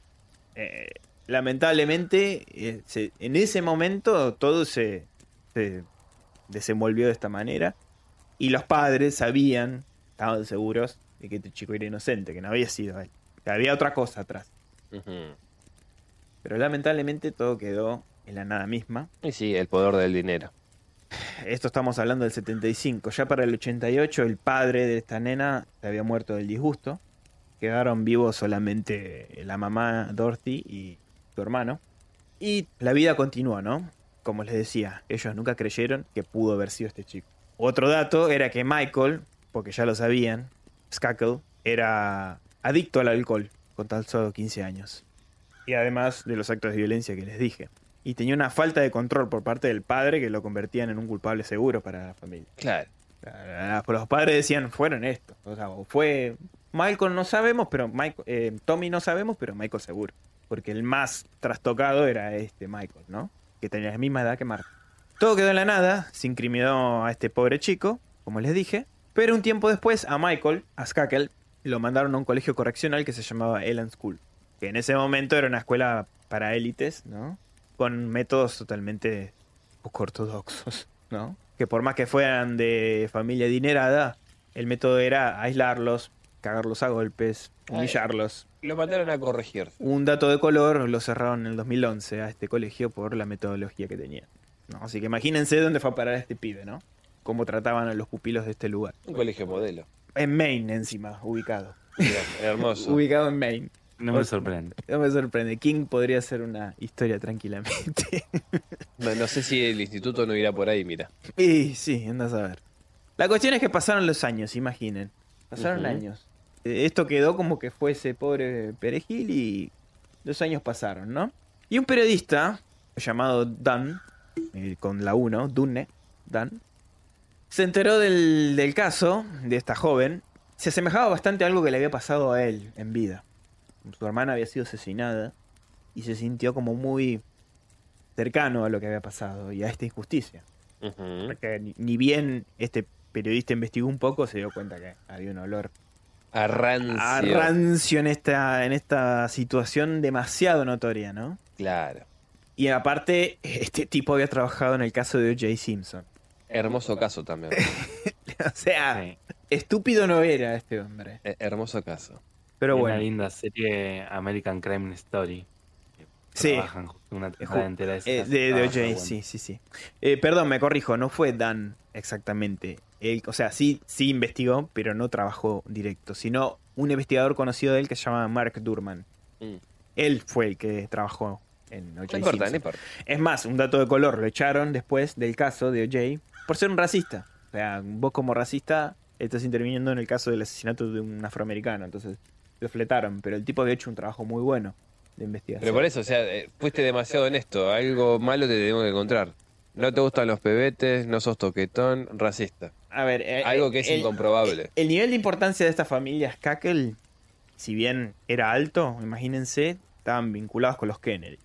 eh, lamentablemente, eh, se- en ese momento todo se, se desenvolvió de esta manera. Y los padres sabían, estaban seguros, de que este chico era inocente, que no había sido él. Que había otra cosa atrás. Pero lamentablemente todo quedó en la nada misma. Y sí, el poder del dinero. Esto estamos hablando del 75. Ya para el 88 el padre de esta nena se había muerto del disgusto. Quedaron vivos solamente la mamá Dorothy y su hermano. Y la vida continuó, ¿no? Como les decía, ellos nunca creyeron que pudo haber sido este chico. Otro dato era que Michael, porque ya lo sabían, Skakel, era adicto al alcohol con tan solo 15 años. Y además de los actos de violencia que les dije. Y tenía una falta de control por parte del padre que lo convertían en un culpable seguro para la familia. Claro. Ah, Los padres decían, fueron estos. O sea, fue Michael no sabemos, pero Michael, eh, Tommy no sabemos, pero Michael seguro. Porque el más trastocado era este Michael, ¿no? Que tenía la misma edad que Mark. Todo quedó en la nada, se incriminó a este pobre chico, como les dije. Pero un tiempo después a Michael, a Skakel, lo mandaron a un colegio correccional que se llamaba Ellen School. que en ese momento era una escuela para élites, ¿no? Con métodos totalmente poco ortodoxos, ¿no? Que por más que fueran de familia adinerada, el método era aislarlos, cagarlos a golpes, humillarlos. Lo mandaron a corregir. Un dato de color, lo cerraron en el 2011 a este colegio por la metodología que tenía. ¿no? Así que imagínense dónde fue a parar este pibe, ¿no? Cómo trataban a los pupilos de este lugar. Un colegio modelo. En Maine encima, ubicado. Hermoso. Ubicado en Maine. No me sorprende. No me sorprende. King podría ser una historia tranquilamente. No, no sé si el instituto no irá por ahí, mira. y sí, andas a ver. La cuestión es que pasaron los años, imaginen. Pasaron años. Eh, Esto quedó como que fue ese pobre perejil y los años pasaron, ¿no? Y un periodista llamado Dan, eh, con la 1, Dunne, Dan, se enteró del, del caso de esta joven. Se asemejaba bastante a algo que le había pasado a él en vida. Su hermana había sido asesinada y se sintió como muy cercano a lo que había pasado y a esta injusticia. Porque ni, ni bien este periodista investigó un poco, se dio cuenta que había un olor A rancio. a rancio en esta, en esta situación demasiado notoria, ¿no? Claro. Y aparte, este tipo había trabajado en el caso de O.J. Simpson. Hermoso caso también. o sea, Sí. estúpido no era este hombre. Eh, Hermoso caso. Pero bueno, Una linda serie American Crime Story. Sí. Trabajan justo una temporada entera de ese eh, de, de O.J., bueno. sí, sí, sí. Eh, perdón, me corrijo, no fue Dan exactamente. Él, o sea, sí, sí investigó, pero no trabajó directo, sino un investigador conocido de él que se llama Mark Durman. Mm. Él fue el que trabajó en O.J. No importa, no importa. Es más, un dato de color, lo echaron después del caso de O.J. por ser un racista. O sea, vos como racista estás interviniendo en el caso del asesinato de un afroamericano, entonces lo fletaron, pero el tipo había hecho un trabajo muy bueno de investigación. Pero por eso, o sea, eh, fuiste demasiado honesto. Algo malo te tenemos que encontrar. No te gustan los pebetes, no sos toquetón, racista. A ver, eh, Algo que es el- incomprobable. El nivel de importancia de esta familia Skakel, si bien era alto, imagínense, estaban vinculados con los Kennedy.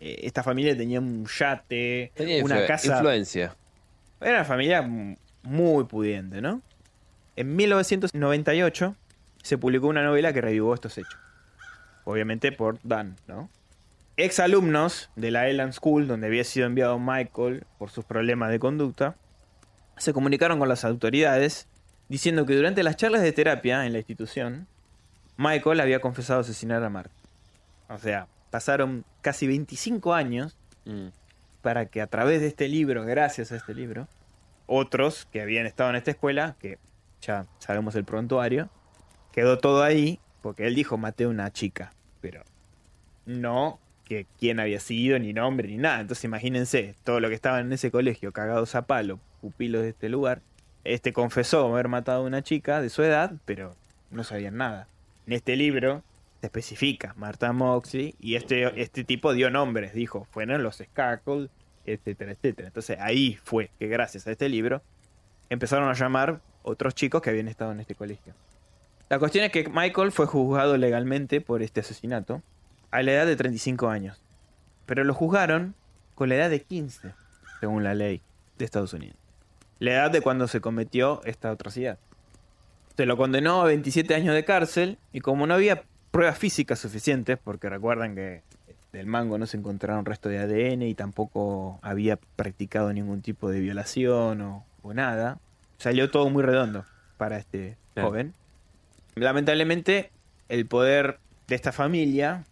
Eh, esta familia tenía un yate, Tenía una influ- casa. influencia. Era una familia muy pudiente, ¿no? En 1998 se publicó una novela que revivó estos hechos. Obviamente por Dan, ¿no? Ex alumnos de la Elan School, donde había sido enviado Michael por sus problemas de conducta, se comunicaron con las autoridades diciendo que durante las charlas de terapia en la institución, Michael había confesado asesinar a Mark. O sea, pasaron casi 25 años Mm. para que a través de este libro, gracias a este libro, otros que habían estado en esta escuela, que ya sabemos el prontuario, quedó todo ahí, porque él dijo maté a una chica, pero no que quién había sido, ni nombre, ni nada. Entonces imagínense, todo lo que estaban en ese colegio, cagados a palo, pupilos de este lugar, este confesó haber matado a una chica de su edad, pero no sabían nada. En este libro se especifica Marta Moxley y este, este tipo dio nombres, dijo, fueron los Skackle, etcétera, etcétera. Entonces ahí fue que gracias a este libro empezaron a llamar otros chicos que habían estado en este colegio. La cuestión es que Michael fue juzgado legalmente por este asesinato a la edad de 35 años, pero lo juzgaron con la edad de 15, según la ley de Estados Unidos. La edad de cuando se cometió esta atrocidad. Se lo condenó a 27 años de cárcel y como no había pruebas físicas suficientes, porque recuerdan que del mango no se encontraron restos de ADN y tampoco había practicado ningún tipo de violación o, o nada, salió todo muy redondo para este Claro. joven. Lamentablemente, el poder de esta familia,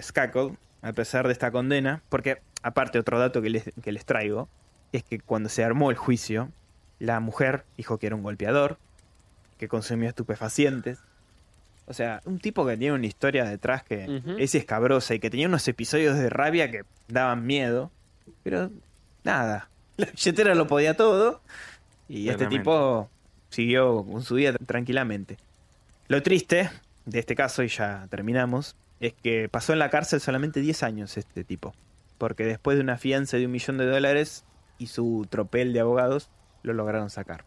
Skackle, a pesar de esta condena, porque aparte otro dato que les, que les traigo, es que cuando se armó el juicio, la mujer dijo que era un golpeador, que consumía estupefacientes. O sea, un tipo que tiene una historia detrás que es escabrosa y que tenía unos episodios de rabia que daban miedo. Pero nada, la billetera lo podía todo y este tipo siguió con su vida tranquilamente. Lo triste de este caso, y ya terminamos, es que pasó en la cárcel solamente 10 años este tipo. Porque después de una fianza de un millón de dólares y su tropel de abogados, lo lograron sacar.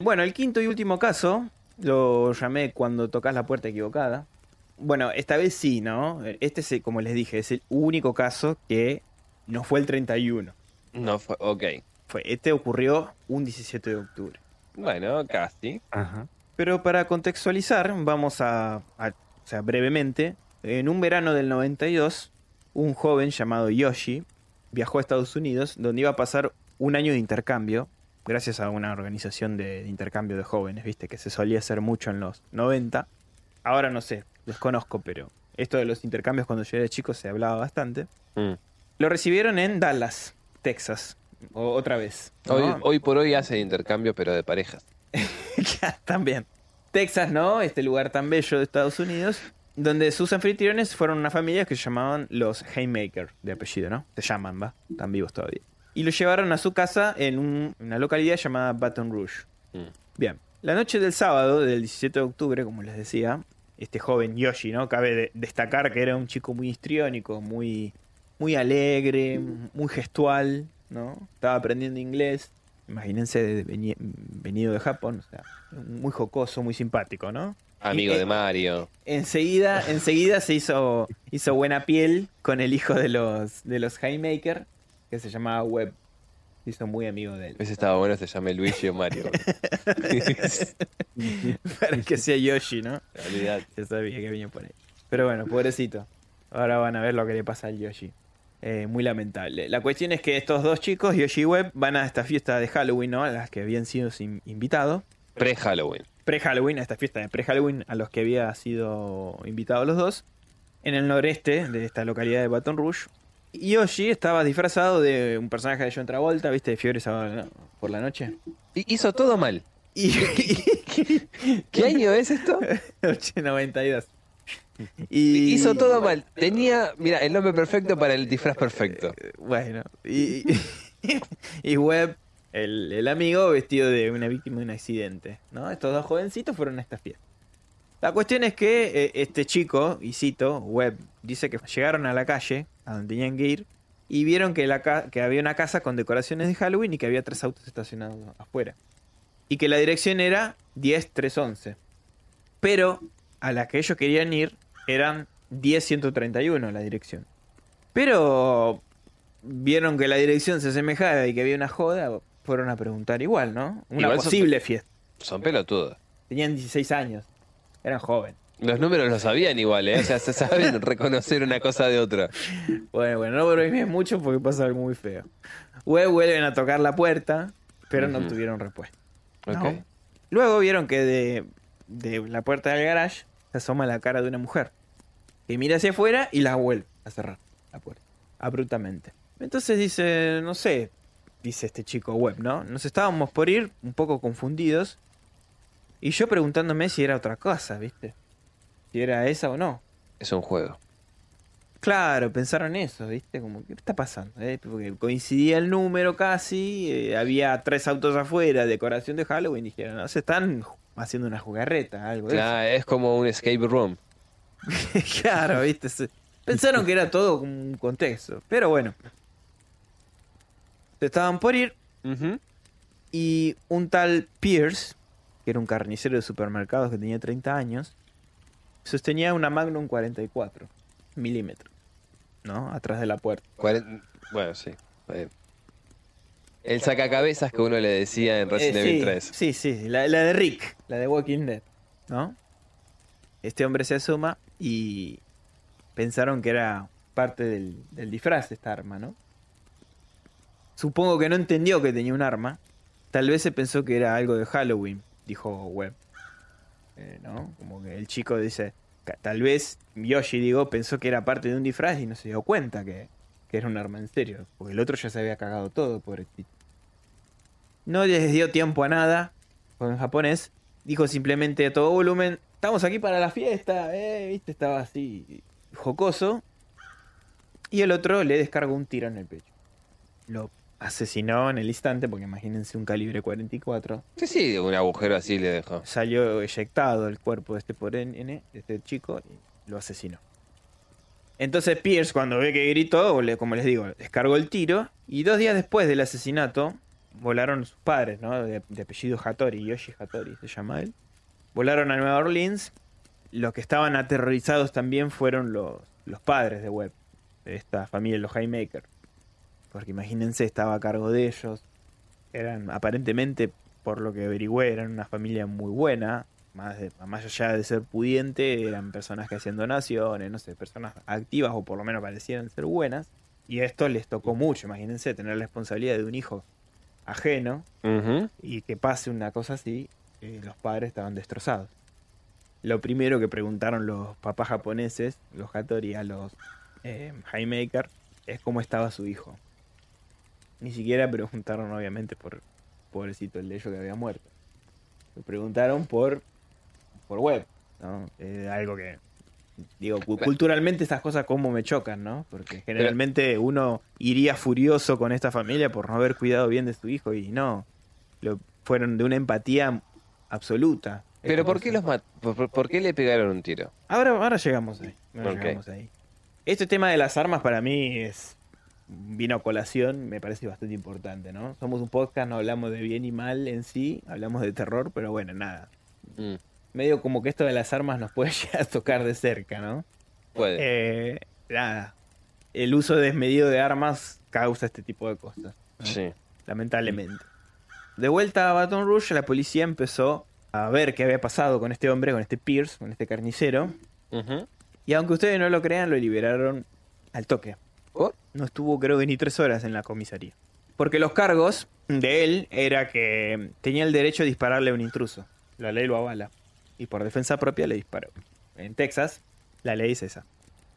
Bueno, el quinto y último caso lo llamé cuando tocas la puerta equivocada. Bueno, esta vez sí, ¿no? Este, es, como les dije, es el único caso que no fue el 31. No fue. Ok. Fue, este ocurrió un 17 de octubre. Bueno, casi. Ajá. Pero para contextualizar, vamos a, a- o sea, brevemente, en un verano del 92, un joven llamado Yoshi viajó a Estados Unidos, donde iba a pasar un año de intercambio, gracias a una organización de, de intercambio de jóvenes, viste, que se solía hacer mucho en los 90. Ahora no sé, desconozco, pero esto de los intercambios cuando yo era chico se hablaba bastante. Mm. Lo recibieron en Dallas, Texas, o- otra vez. ¿no? Hoy, hoy por hoy hace intercambio, pero de parejas. También. Texas, ¿no? Este lugar tan bello de Estados Unidos, donde sus anfitriones fueron una familia que se llamaban los Haymaker, de apellido, ¿no? Se llaman, ¿va? Están vivos todavía. Y lo llevaron a su casa en un- una localidad llamada Baton Rouge. Mm. Bien. La noche del sábado, del 17 de octubre, como les decía, este joven Yoshi, ¿no? Cabe de- destacar que era un chico muy histriónico, muy, muy alegre, muy gestual, ¿no? Estaba aprendiendo inglés. Imagínense de- venido de Japón, o sea, muy jocoso, muy simpático, ¿no? Amigo Y- de Mario. Enseguida, enseguida se hizo, hizo buena piel con el hijo de los, de los Haymaker, que se llamaba Webb. Se hizo muy amigo de él. Ese estaba bueno, se llama Luigi o Mario. Para que sea Yoshi, ¿no? Olvidate. Ya sabía que venía por ahí. Pero bueno, pobrecito. Ahora van a ver lo que le pasa al Yoshi. Eh, muy lamentable. La cuestión es que estos dos chicos, Yoshi y Webb, van a esta fiesta de Halloween, ¿no? A las que habían sido in- invitados. Pre-Halloween. Pre-Halloween, a esta fiesta de pre-Halloween a los que había sido invitados los dos. En el noreste de esta localidad de Baton Rouge. Y Yoshi estaba disfrazado de un personaje de John Travolta, ¿viste? De Fiebres por la noche. Y hizo todo mal. Y, ¿Qué año es esto? 92. Y Hizo todo mal. Tenía, mira, el nombre perfecto para el disfraz perfecto. Bueno, y, y Webb, el, el amigo, vestido de una víctima de un accidente. ¿no? Estos dos jovencitos fueron a esta fiesta. La cuestión es que eh, este chico, y cito, Webb, dice que llegaron a la calle, a donde tenían que ir, y vieron que, la que había una casa con decoraciones de Halloween y que había tres autos estacionados afuera. Y que la dirección era 10311. Pero a la que ellos querían ir eran 10131 la dirección. Pero vieron que la dirección se asemejaba y que había una joda, fueron a preguntar igual, ¿no? Una Igual son- posible fiesta. Son pelotudos. Tenían 16 años. Eran jóvenes. Los números lo sabían igual, ¿eh? O sea, se saben reconocer una cosa de otra. Bueno, bueno, no bromees mucho porque pasa algo muy feo. Vuelven a tocar la puerta, pero no Ujú. tuvieron respuesta. ¿Ok? No. Luego vieron que de, de la puerta del garage se asoma la cara de una mujer. Que mira hacia afuera y la vuelve a cerrar la puerta. Abruptamente. Entonces dice, no sé, dice este chico web, ¿no? Nos estábamos por ir un poco confundidos. Y yo preguntándome si era otra cosa, ¿viste? Si era esa o no. Es un juego. Claro, pensaron eso, ¿viste? Como, ¿qué está pasando? eh? Porque coincidía el número casi, eh, había tres autos afuera, decoración de Halloween, dijeron, no, se están haciendo una jugarreta, algo Claro, es como un escape room. claro, ¿viste? Pensaron que era todo un contexto, pero bueno. Se estaban por ir y un tal Pierce, que era un carnicero de supermercados que tenía 30 años, sostenía una Magnum 44 milímetros, ¿no? Atrás de la puerta. Cuaren- Bueno, sí. Eh, El sacacabezas que uno le decía en Resident Eh, Evil sí, 3. Sí, sí, la, la de Rick, la de Walking Dead, ¿no? Este hombre se asoma y pensaron que era parte del, del disfraz esta arma, ¿no? Supongo que no entendió que tenía un arma. Tal vez se pensó que era algo de Halloween, dijo Webb. Eh, ¿No? Como que el chico dice, tal vez Yoshi, digo, pensó que era parte de un disfraz y no se dio cuenta que, que era un arma en serio. Porque el otro ya se había cagado todo, pobrecito. No les dio tiempo a nada, con en japonés. Dijo simplemente a todo volumen, estamos aquí para la fiesta, eh, viste, estaba así jocoso. Y el otro le descargó un tiro en el pecho. Lo asesinó en el instante, porque imagínense un calibre 44. Sí, sí, un agujero así le dejó. Salió eyectado el cuerpo de este pobre nene, de este chico, y lo asesinó. Entonces Pierce, cuando ve que gritó, como les digo, descargó el tiro. Y dos días después del asesinato, volaron sus padres, ¿no? De, de apellido Hattori, Yoshi Hattori se llama él. Volaron a Nueva Orleans. Los que estaban aterrorizados también fueron los, los padres de Webb, de esta familia, los Haymaker. Porque imagínense, estaba a cargo de ellos. Eran, aparentemente, por lo que averigüé, eran una familia muy buena, más, de- más allá de ser pudiente, eran personas que hacían donaciones, no sé, personas activas o por lo menos parecían ser buenas. Y esto les tocó mucho, imagínense, tener la responsabilidad de un hijo ajeno y que pase una cosa así, eh, los padres estaban destrozados. Lo primero que preguntaron los papás japoneses, los Hattori a los eh, Haymaker, es cómo estaba su hijo. Ni siquiera preguntaron, obviamente, por pobrecito el de ellos que había muerto. Lo preguntaron por, por web, ¿no? Eh, algo que, digo, cu- culturalmente estas cosas como me chocan, ¿no? Porque generalmente uno iría furioso con esta familia por no haber cuidado bien de su hijo y no, lo, fueron de una empatía absoluta. Pero ¿por qué los mat- por, qué le pegaron un tiro? Ahora, ahora llegamos ahí. ahora llegamos ahí. Este tema de las armas para mí es vino a colación, me parece bastante importante, ¿no? Somos un podcast, no hablamos de bien y mal en sí, hablamos de terror, pero bueno, nada. Mm, Medio como que esto de las armas nos puede llegar a tocar de cerca, ¿no? puede. Eh, nada. El uso desmedido de armas causa este tipo de cosas. ¿no? Sí. lamentablemente. De vuelta a Baton Rouge, la policía empezó a ver qué había pasado con este hombre, con este Pierce, con este carnicero. Y aunque ustedes no lo crean, lo liberaron al toque. ¿Por? No estuvo creo que ni tres horas en la comisaría. Porque los cargos de él era que tenía el derecho a dispararle a un intruso. La ley lo avala. Y por defensa propia le disparó. En Texas, la ley es esa.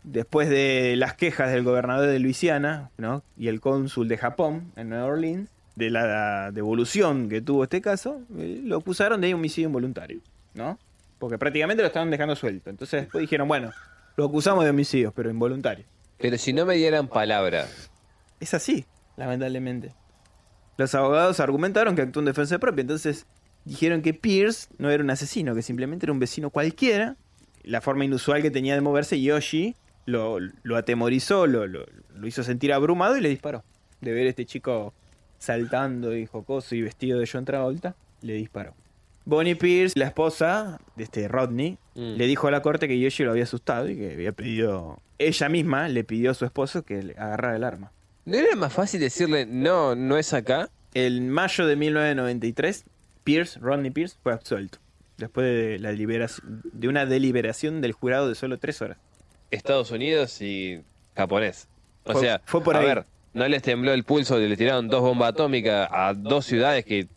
Después de las quejas del gobernador de Luisiana ¿no? y el cónsul de Japón en Nueva Orleans, de la devolución que tuvo este caso, eh, lo acusaron de homicidio involuntario. ¿no? Porque prácticamente lo estaban dejando suelto. Entonces después dijeron, bueno, lo acusamos de homicidios, pero involuntario. Pero si no me dieran palabra, Es así, lamentablemente. Los abogados argumentaron que actuó en defensa propia, entonces dijeron que Pierce no era un asesino, que simplemente era un vecino cualquiera. La forma inusual que tenía de moverse, Yoshi lo, lo atemorizó, lo, lo- lo hizo sentir abrumado y le disparó. De ver a este chico saltando y jocoso y vestido de John Travolta, le disparó. Bonnie Pierce, la esposa de este Rodney, Mm. le dijo a la corte que Yoshi lo había asustado y que había pedido. Ella misma le pidió a su esposo que le agarrara el arma. ¿no era más fácil decirle no, no es acá? En mayo de 1993, Pierce, Rodney Pierce, fue absuelto. Después de, la liberación, de una deliberación del jurado de solo tres horas. Estados Unidos y japonés. O Fue- sea, fue por a ahí. ver, no les tembló el pulso, le tiraron dos bombas atómicas a dos ciudades que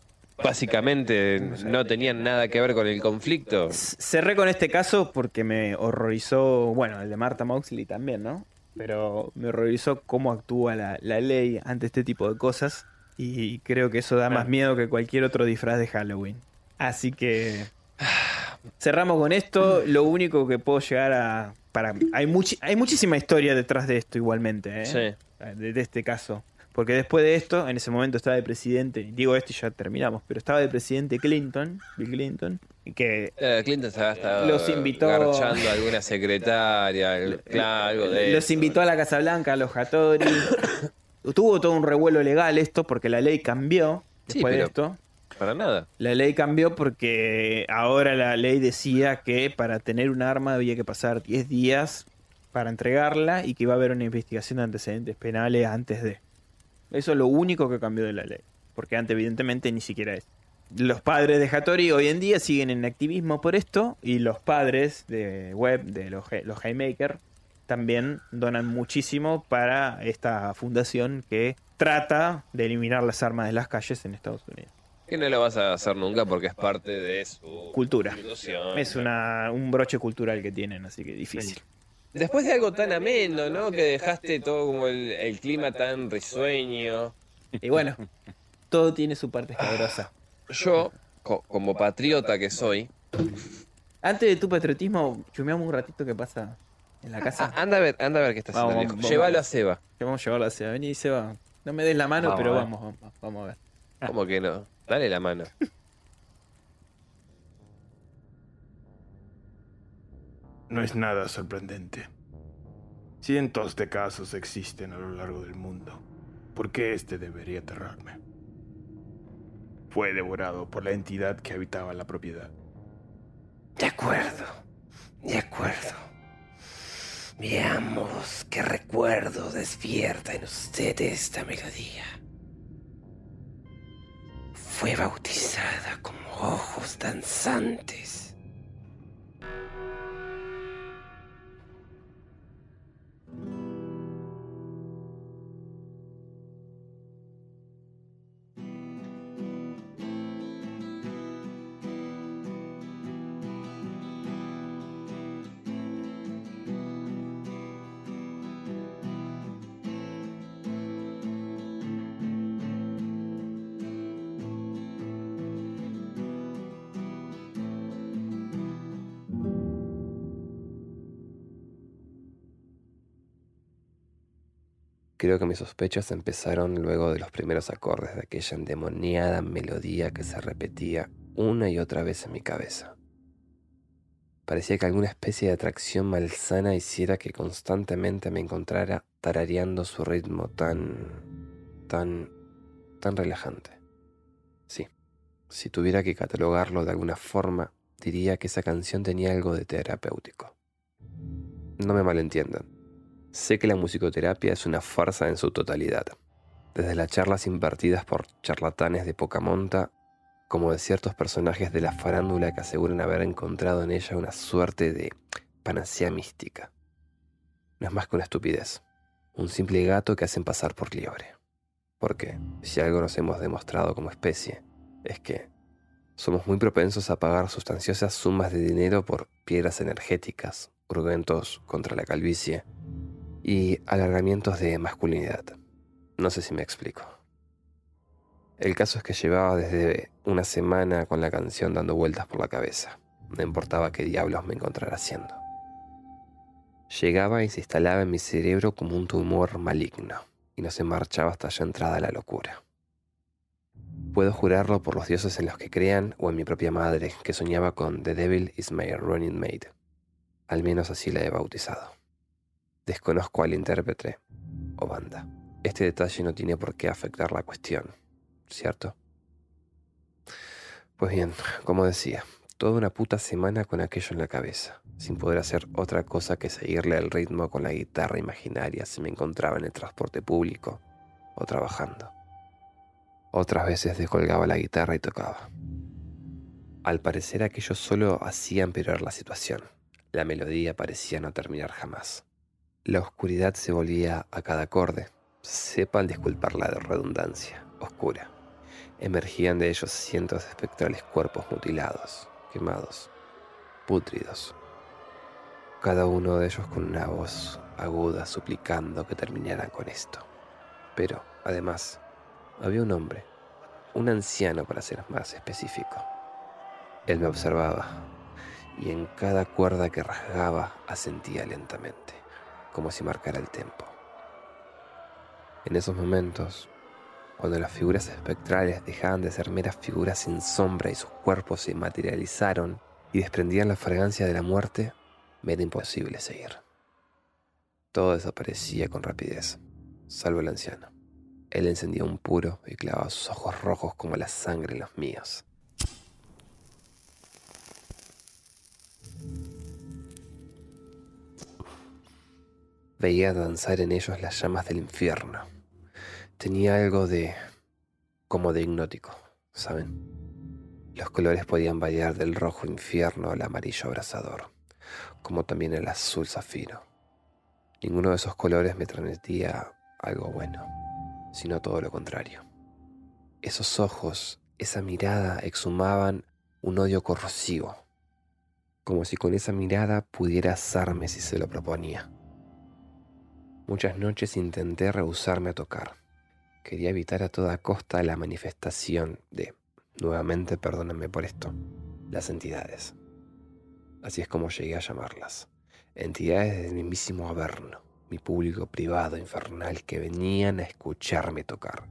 básicamente no tenían nada que ver con el conflicto. Cerré con este caso porque me horrorizó, bueno, el de Martha Moxley también, ¿no? Pero me horrorizó cómo actúa la, la ley ante este tipo de cosas. Y creo que eso da más Claro. miedo que cualquier otro disfraz de Halloween. Así que cerramos con esto. Lo único que puedo llegar a... Para, hay, muchi- hay muchísima historia detrás de esto igualmente, ¿eh? Sí. De, este caso. Porque después de esto, en ese momento estaba de presidente, digo esto y ya terminamos, pero estaba de presidente Clinton, Bill Clinton, que Eh, Clinton se estado Los invitó- garchando a alguna secretaria, el- claro, algo de los eso. invitó a la Casa Blanca, a los Hattori. Tuvo todo un revuelo legal esto porque la ley cambió Sí, después de esto. Para nada. La ley cambió porque ahora la ley decía que para tener un arma había que pasar 10 días para entregarla y que iba a haber una investigación de antecedentes penales antes de. Eso es lo único que cambió de la ley. Porque antes, evidentemente, ni siquiera es. Los padres de Hattori hoy en día siguen en activismo por esto y los padres de web, de los, los Haymaker, también donan muchísimo para esta fundación que trata de eliminar las armas de las calles en Estados Unidos. Que no lo vas a hacer nunca porque es parte de su Cultura. Es una, un broche cultural que tienen, así que difícil. Después de algo tan ameno, ¿no? Que dejaste todo como el, el clima tan risueño. Y bueno, todo tiene su parte escabrosa. Yo, co- como patriota que soy, Antes de tu patriotismo, chumeamos un ratito que pasa en la ah, casa. anda a ver, anda a ver qué está haciendo Vamos, Llévalo vamos. a Seba. Vamos a llevarlo hacia. Vení, Seba. No me des la mano, Vamos pero a vamos, vamos, vamos a ver. ¿Cómo que no? Dale la mano. No es nada sorprendente. Cientos de casos existen a lo largo del mundo. ¿Por qué este debería aterrarme? Fue devorado por la entidad que habitaba la propiedad. De acuerdo, de acuerdo. Veamos qué recuerdo despierta en usted esta melodía. Fue bautizada como ojos danzantes. Creo que mis sospechas empezaron luego de los primeros acordes de aquella endemoniada melodía que se repetía una y otra vez en mi cabeza. Parecía que alguna especie de atracción malsana hiciera que constantemente me encontrara tarareando su ritmo tan... tan... tan relajante. Sí, si tuviera que catalogarlo de alguna forma, diría que esa canción tenía algo de terapéutico. No me malentiendan. Sé que la musicoterapia es una farsa en su totalidad, desde las charlas impartidas por charlatanes de poca monta, como de ciertos personajes de la farándula que aseguran haber encontrado en ella una suerte de panacea mística. No es más que una estupidez, un simple gato que hacen pasar por liebre. Porque si algo nos hemos demostrado como especie, es que somos muy propensos a pagar sustanciosas sumas de dinero por piedras energéticas, urgentos contra la calvicie y alargamientos de masculinidad. No sé si me explico. El caso es que llevaba desde una semana con la canción dando vueltas por la cabeza. No importaba qué diablos me encontrara haciendo. Llegaba y se instalaba en mi cerebro como un tumor maligno, y no se marchaba hasta ya entrada la locura. Puedo jurarlo por los dioses en los que crean o en mi propia madre, que soñaba con The Devil is my running mate. Al menos así la he bautizado. Desconozco al intérprete o banda. Este detalle no tiene por qué afectar la cuestión, ¿cierto? Pues bien, como decía, toda una puta semana con aquello en la cabeza, sin poder hacer otra cosa que seguirle el ritmo con la guitarra imaginaria si me encontraba en el transporte público o trabajando. Otras veces descolgaba la guitarra y tocaba. Al parecer aquello solo hacía empeorar la situación. La melodía parecía no terminar jamás. La oscuridad se volvía a cada acorde. Sepan disculpar la redundancia. Oscura. Emergían de ellos cientos de espectrales cuerpos mutilados, quemados, pútridos. Cada uno de ellos con una voz aguda suplicando que terminaran con esto. Pero, además, había un hombre, un anciano para ser más específico. Él me observaba y en cada cuerda que rasgaba asentía lentamente como si marcara el tiempo. En esos momentos, cuando las figuras espectrales dejaban de ser meras figuras sin sombra y sus cuerpos se materializaron y desprendían la fragancia de la muerte, me era imposible seguir. Todo desaparecía con rapidez, salvo el anciano. Él encendía un puro y clavaba sus ojos rojos como la sangre en los míos. Veía danzar en ellos las llamas del infierno. Tenía algo de... como de hipnótico, ¿saben? Los colores podían variar del rojo infierno al amarillo abrasador, como también el azul zafiro. Ninguno de esos colores me transmitía algo bueno, sino todo lo contrario. Esos ojos, esa mirada exhumaban un odio corrosivo, como si con esa mirada pudiera asarme si se lo proponía. Muchas noches intenté rehusarme a tocar. Quería evitar a toda costa la manifestación de, nuevamente perdónenme por esto, las entidades. Así es como llegué a llamarlas. Entidades del mismísimo Averno, mi público privado infernal que venían a escucharme tocar.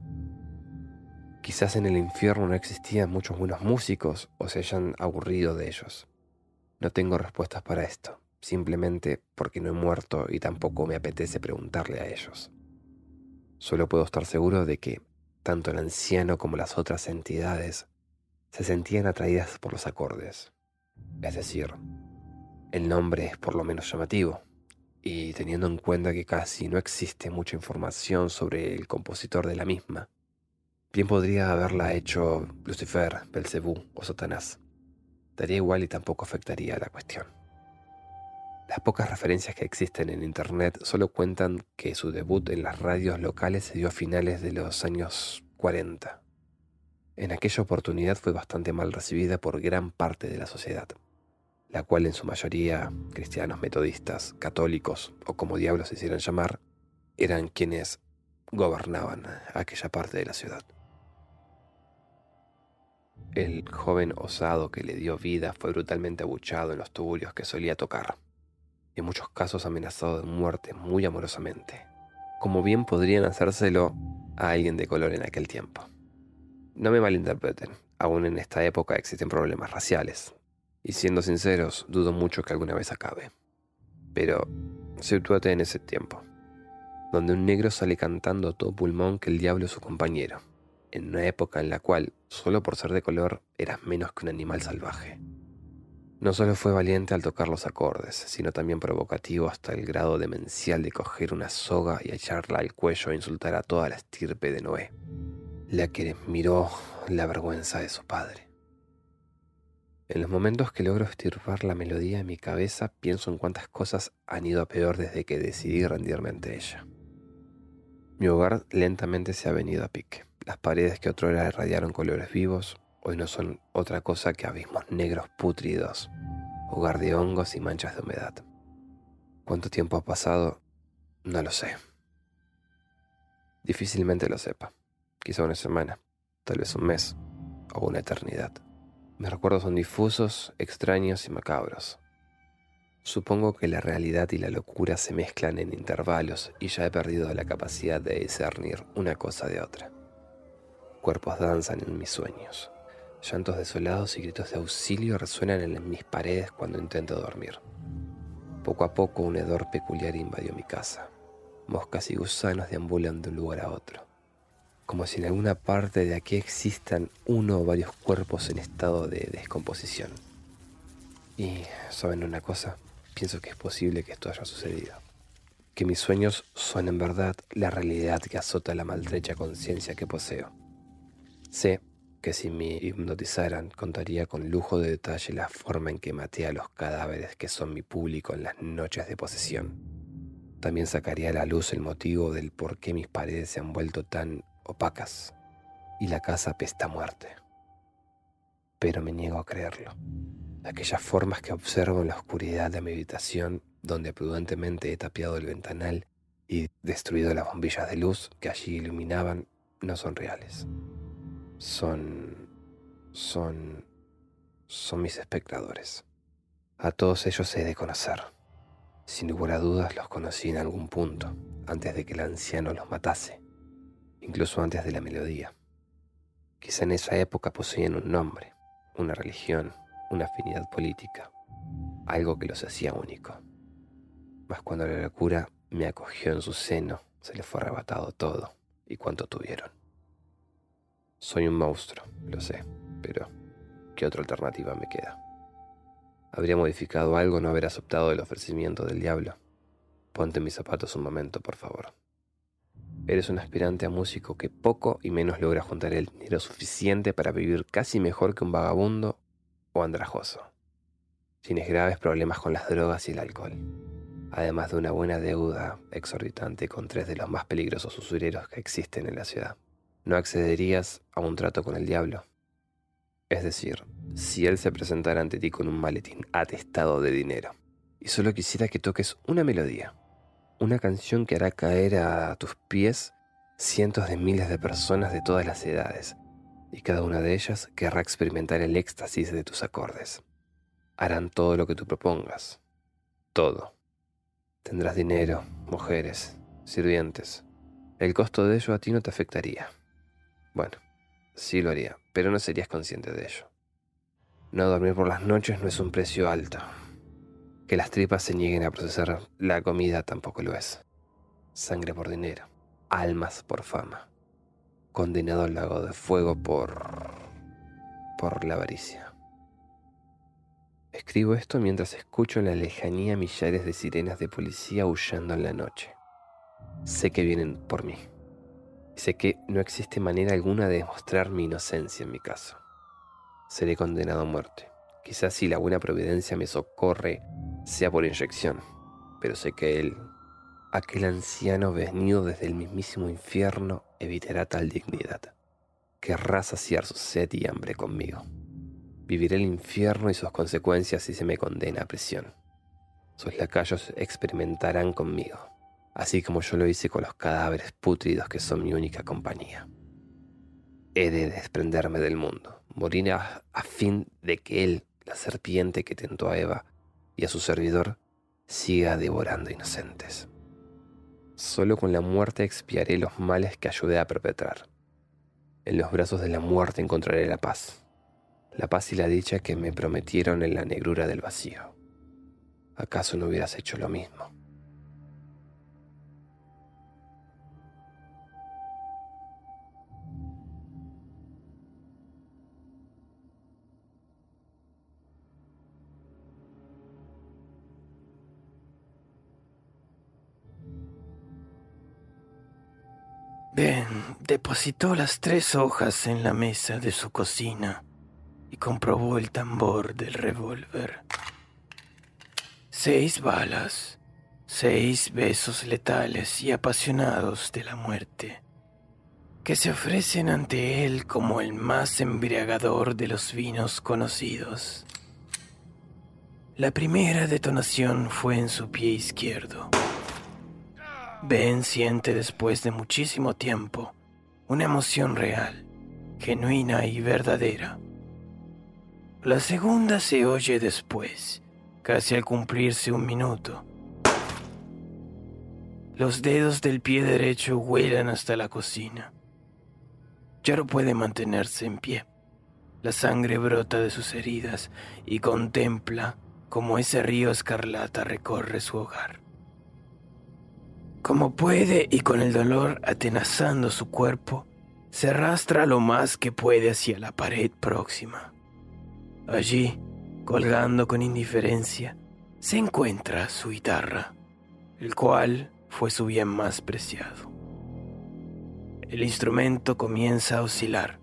Quizás en el infierno no existían muchos buenos músicos o se hayan aburrido de ellos. No tengo respuestas para esto simplemente porque no he muerto y tampoco me apetece preguntarle a ellos. Solo puedo estar seguro de que tanto el anciano como las otras entidades se sentían atraídas por los acordes. Es decir, el nombre es por lo menos llamativo, y teniendo en cuenta que casi no existe mucha información sobre el compositor de la misma, bien podría haberla hecho Lucifer, Belcebú o Satanás. Daría igual y tampoco afectaría la cuestión. Las pocas referencias que existen en Internet solo cuentan que su debut en las radios locales se dio a finales de los años 40. En aquella oportunidad fue bastante mal recibida por gran parte de la sociedad, la cual en su mayoría cristianos metodistas, católicos o como diablos se hicieran llamar, eran quienes gobernaban aquella parte de la ciudad. El joven osado que le dio vida fue brutalmente abuchado en los tuburios que solía tocar en muchos casos amenazado de muerte muy amorosamente. como bien podrían hacérselo a alguien de color en aquel tiempo. No me malinterpreten, aún en esta época existen problemas raciales, y siendo sinceros, dudo mucho que alguna vez acabe. Pero sitúate en ese tiempo, donde un negro sale cantando a todo pulmón que el diablo es su compañero, en una época en la cual, solo por ser de color, eras menos que un animal salvaje. No solo fue valiente al tocar los acordes, sino también provocativo hasta el grado demencial de coger una soga y echarla al cuello e insultar a toda la estirpe de Noé, la que miró la vergüenza de su padre. En los momentos que logro estirpar la melodía en mi cabeza, pienso en cuántas cosas han ido a peor desde que decidí rendirme ante ella. Mi hogar lentamente se ha venido a pique. Las paredes que otrora irradiaron colores vivos, hoy no son otra cosa que abismos negros pútridos, hogar de hongos y manchas de humedad. ¿Cuánto tiempo ha pasado? No lo sé. Difícilmente lo sepa. Quizá una semana, tal vez un mes o una eternidad. Mis recuerdos son difusos, extraños y macabros. Supongo que la realidad y la locura se mezclan en intervalos y ya he perdido la capacidad de discernir una cosa de otra. Cuerpos danzan en mis sueños. Llantos desolados y gritos de auxilio resuenan en mis paredes cuando intento dormir. Poco a poco un hedor peculiar invadió mi casa. Moscas y gusanos deambulan de un lugar a otro. Como si en alguna parte de aquí existan uno o varios cuerpos en estado de descomposición. Y, ¿saben una cosa? Pienso que es posible que esto haya sucedido. Que mis sueños son en verdad la realidad que azota la maltrecha conciencia que poseo. Sé que si me hipnotizaran contaría con lujo de detalle la forma en que maté a los cadáveres que son mi público en las noches de posesión. También sacaría a la luz el motivo del por qué mis paredes se han vuelto tan opacas y la casa apesta a muerte. Pero me niego a creerlo. Aquellas formas que observo en la oscuridad de mi habitación, donde prudentemente he tapiado el ventanal y destruido las bombillas de luz que allí iluminaban, no son reales son... son... son mis espectadores. A todos ellos he de conocer. Sin lugar a dudas los conocí en algún punto, antes de que el anciano los matase, incluso antes de la melodía. Quizá en esa época poseían un nombre, una religión, una afinidad política, algo que los hacía único. Mas cuando la locura me acogió en su seno, se les fue arrebatado todo y cuanto tuvieron. Soy un monstruo, lo sé, pero ¿qué otra alternativa me queda? ¿Habría modificado algo no haber aceptado el ofrecimiento del diablo? Ponte mis zapatos un momento, por favor. Eres un aspirante a músico que poco y menos logra juntar el dinero suficiente para vivir casi mejor que un vagabundo o andrajoso. Tienes graves problemas con las drogas y el alcohol, además de una buena deuda exorbitante con tres de los más peligrosos usureros que existen en la ciudad no accederías a un trato con el diablo. Es decir, si él se presentara ante ti con un maletín atestado de dinero y solo quisiera que toques una melodía, una canción que hará caer a tus pies cientos de miles de personas de todas las edades, y cada una de ellas querrá experimentar el éxtasis de tus acordes. Harán todo lo que tú propongas, todo. Tendrás dinero, mujeres, sirvientes. El costo de ello a ti no te afectaría. Bueno, sí lo haría, pero no serías consciente de ello. No dormir por las noches no es un precio alto. Que las tripas se nieguen a procesar la comida tampoco lo es. Sangre por dinero, almas por fama. Condenado al lago de fuego por... por la avaricia. Escribo esto mientras escucho en la lejanía millares de sirenas de policía aullando en la noche. Sé que vienen por mí. Sé que no existe manera alguna de demostrar mi inocencia en mi caso. Seré condenado a muerte. Quizás si la buena providencia me socorre, sea por inyección, pero sé que él, aquel anciano venido desde el mismísimo infierno, evitará tal dignidad. Querrá saciar su sed y hambre conmigo. Viviré el infierno y sus consecuencias si se me condena a prisión. Sus lacayos experimentarán conmigo así como yo lo hice con los cadáveres pútridos que son mi única compañía. He de desprenderme del mundo, morir a, fin de que él, la serpiente que tentó a Eva y a su servidor, siga devorando inocentes. Solo con la muerte expiaré los males que ayudé a perpetrar. En los brazos de la muerte encontraré la paz. La paz y la dicha que me prometieron en la negrura del vacío. ¿Acaso no hubieras hecho lo mismo? Ben depositó las tres hojas en la mesa de su cocina y comprobó el tambor del revólver. Seis balas, seis besos letales y apasionados de la muerte, que se ofrecen ante él como el más embriagador de los vinos conocidos. La primera detonación fue en su pie izquierdo. Ben siente después de muchísimo tiempo una emoción real, genuina y verdadera. La segunda se oye después, casi al cumplirse un minuto. Los dedos del pie derecho huelan hasta la cocina. Ya no puede mantenerse en pie. La sangre brota de sus heridas y contempla cómo ese río escarlata recorre su hogar. Como puede y con el dolor atenazando su cuerpo, se arrastra lo más que puede hacia la pared próxima. Allí, colgando con indiferencia, se encuentra su guitarra, el cual fue su bien más preciado. El instrumento comienza a oscilar,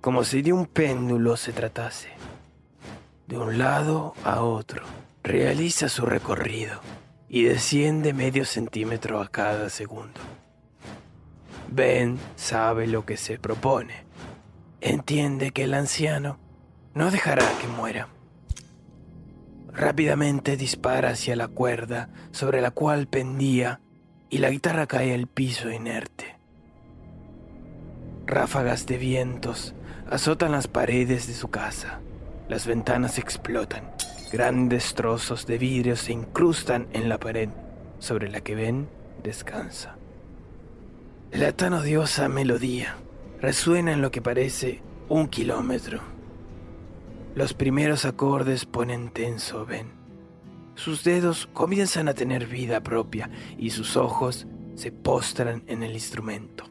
como si de un péndulo se tratase. De un lado a otro, realiza su recorrido y desciende medio centímetro a cada segundo. Ben sabe lo que se propone. Entiende que el anciano no dejará que muera. Rápidamente dispara hacia la cuerda sobre la cual pendía y la guitarra cae al piso inerte. Ráfagas de vientos azotan las paredes de su casa. Las ventanas explotan. Grandes trozos de vidrio se incrustan en la pared sobre la que Ben descansa. La tan odiosa melodía resuena en lo que parece un kilómetro. Los primeros acordes ponen tenso a Ben. Sus dedos comienzan a tener vida propia y sus ojos se postran en el instrumento.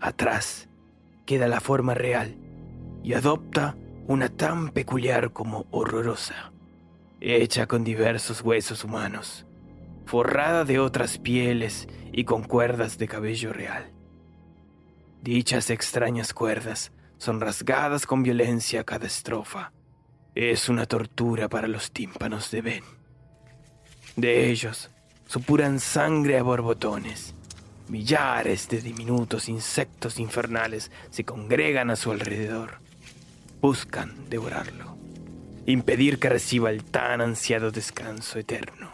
Atrás queda la forma real y adopta una tan peculiar como horrorosa, hecha con diversos huesos humanos, forrada de otras pieles y con cuerdas de cabello real. Dichas extrañas cuerdas son rasgadas con violencia cada estrofa. Es una tortura para los tímpanos de Ben. De ellos supuran sangre a borbotones. Millares de diminutos insectos infernales se congregan a su alrededor buscan devorarlo, impedir que reciba el tan ansiado descanso eterno.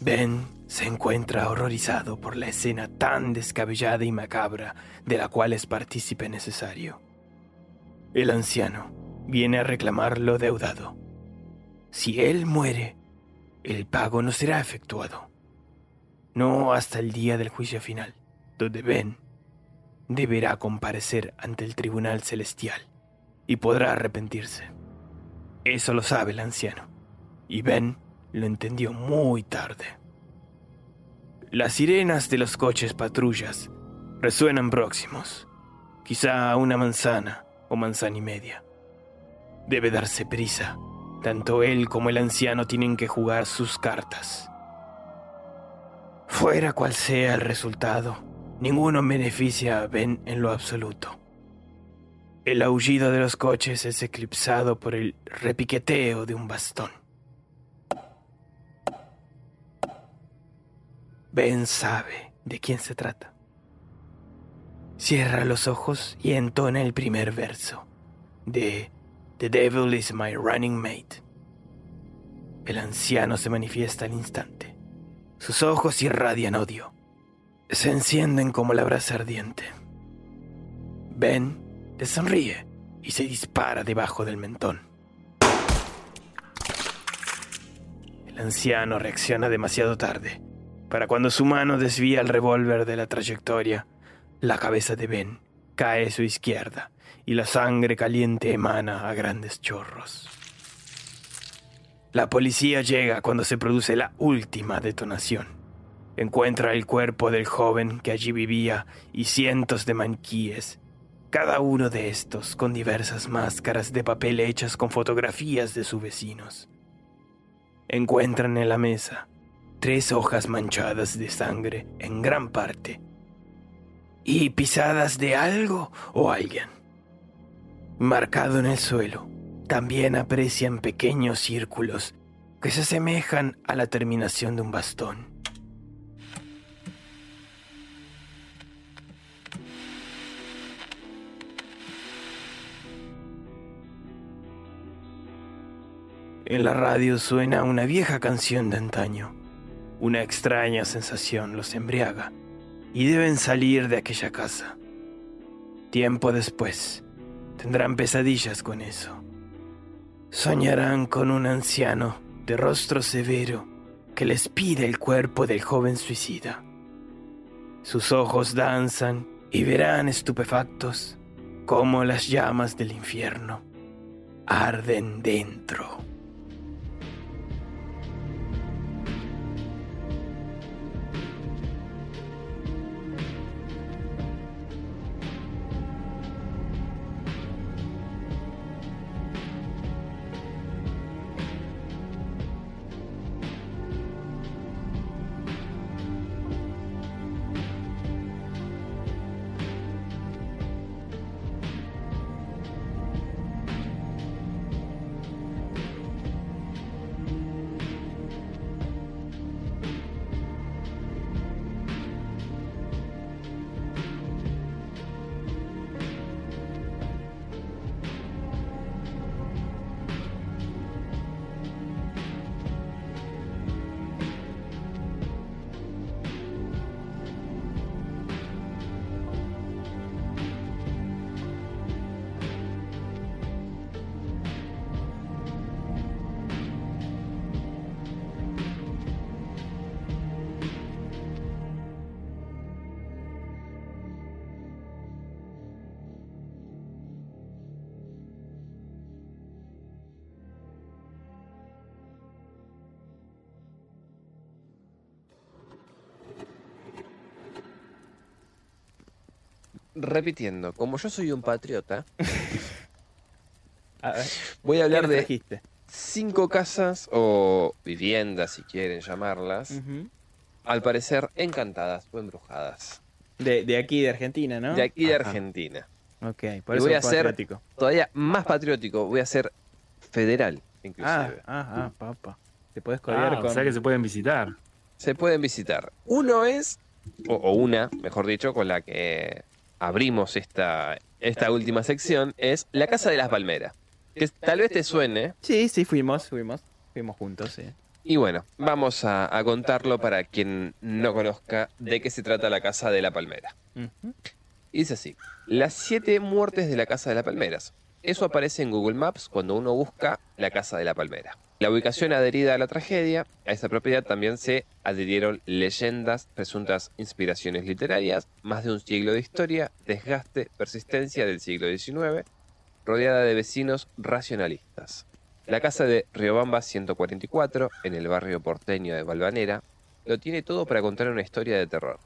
Ben se encuentra horrorizado por la escena tan descabellada y macabra de la cual es partícipe necesario. El anciano viene a reclamar lo deudado. Si él muere, el pago no será efectuado. No hasta el día del juicio final, donde Ben deberá comparecer ante el tribunal celestial y podrá arrepentirse. Eso lo sabe el anciano, y Ben lo entendió muy tarde. Las sirenas de los coches patrullas resuenan próximos, quizá una manzana o manzana y media. Debe darse prisa, tanto él como el anciano tienen que jugar sus cartas. Fuera cual sea el resultado, Ninguno beneficia a Ben en lo absoluto. El aullido de los coches es eclipsado por el repiqueteo de un bastón. Ben sabe de quién se trata. Cierra los ojos y entona el primer verso de The Devil is my running mate. El anciano se manifiesta al instante. Sus ojos irradian odio se encienden como la brasa ardiente. Ben le sonríe y se dispara debajo del mentón. El anciano reacciona demasiado tarde. Para cuando su mano desvía el revólver de la trayectoria, la cabeza de Ben cae a su izquierda y la sangre caliente emana a grandes chorros. La policía llega cuando se produce la última detonación. Encuentra el cuerpo del joven que allí vivía y cientos de maniquíes, cada uno de estos con diversas máscaras de papel hechas con fotografías de sus vecinos. Encuentran en la mesa tres hojas manchadas de sangre en gran parte y pisadas de algo o alguien. Marcado en el suelo, también aprecian pequeños círculos que se asemejan a la terminación de un bastón. En la radio suena una vieja canción de antaño. Una extraña sensación los embriaga y deben salir de aquella casa. Tiempo después, tendrán pesadillas con eso. Soñarán con un anciano de rostro severo que les pide el cuerpo del joven suicida. Sus ojos danzan y verán estupefactos cómo las llamas del infierno arden dentro. Repitiendo, como yo soy un patriota, A ver, voy a hablar ¿qué nos de trajiste? cinco casas o viviendas, si quieren llamarlas, al parecer encantadas o embrujadas. de, de aquí, de Argentina, ¿no? De aquí de Ajá. Argentina. Ok, por Y eso voy a hacer- patriótico. Todavía más patriótico, voy a ser federal, Ah, inclusive. ah, ah, papá. Te puedes codear Ah, con... o sea que se pueden visitar. Se pueden visitar. Uno es, o, o una, mejor dicho, con la que abrimos esta, esta última sección, es la Casa de las Palmeras. Que tal vez te suene, Sí, sí, fuimos, fuimos. Fuimos juntos, sí. Y bueno, vamos a, a contarlo para quien no conozca de qué se trata la Casa de la Palmera. Y dice así, las siete muertes de la Casa de las Palmeras. Eso aparece en Google Maps cuando uno busca la Casa de la Palmera. La ubicación adherida a la tragedia, a esa propiedad también se adhirieron leyendas, presuntas inspiraciones literarias, más de un siglo de historia, desgaste, persistencia del siglo XIX, rodeada de vecinos racionalistas. La casa de Riobamba 144, en el barrio porteño de Valvanera, lo tiene todo para contar una historia de terror.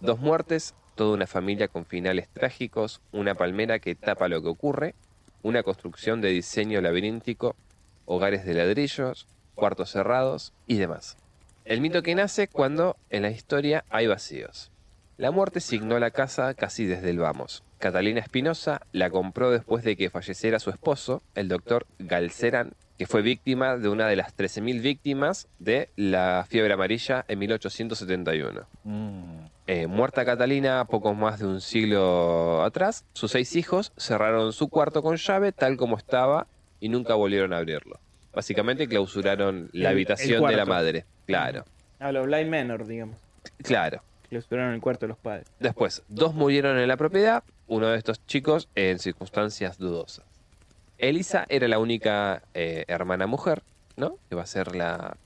Dos muertes, toda una familia con finales trágicos, una palmera que tapa lo que ocurre, una construcción de diseño laberíntico, hogares de ladrillos, cuartos cerrados y demás. El mito que nace cuando en la historia hay vacíos. La muerte signó la casa casi desde el vamos. Catalina Espinosa la compró después de que falleciera su esposo, el doctor Galceran, que fue víctima de una de las 13.000 víctimas de la fiebre amarilla en 1871. Eh, muerta Catalina poco más de un siglo atrás, sus seis hijos cerraron su cuarto con llave tal como estaba y nunca volvieron a abrirlo. Básicamente clausuraron la El- habitación el de la madre. Claro, A los Blind Manor, digamos. claro. En el cuarto de los padres. Después, dos murieron en la propiedad, uno de estos chicos en circunstancias dudosas. Elisa era la única eh, hermana mujer, ¿no? Que va a ser la,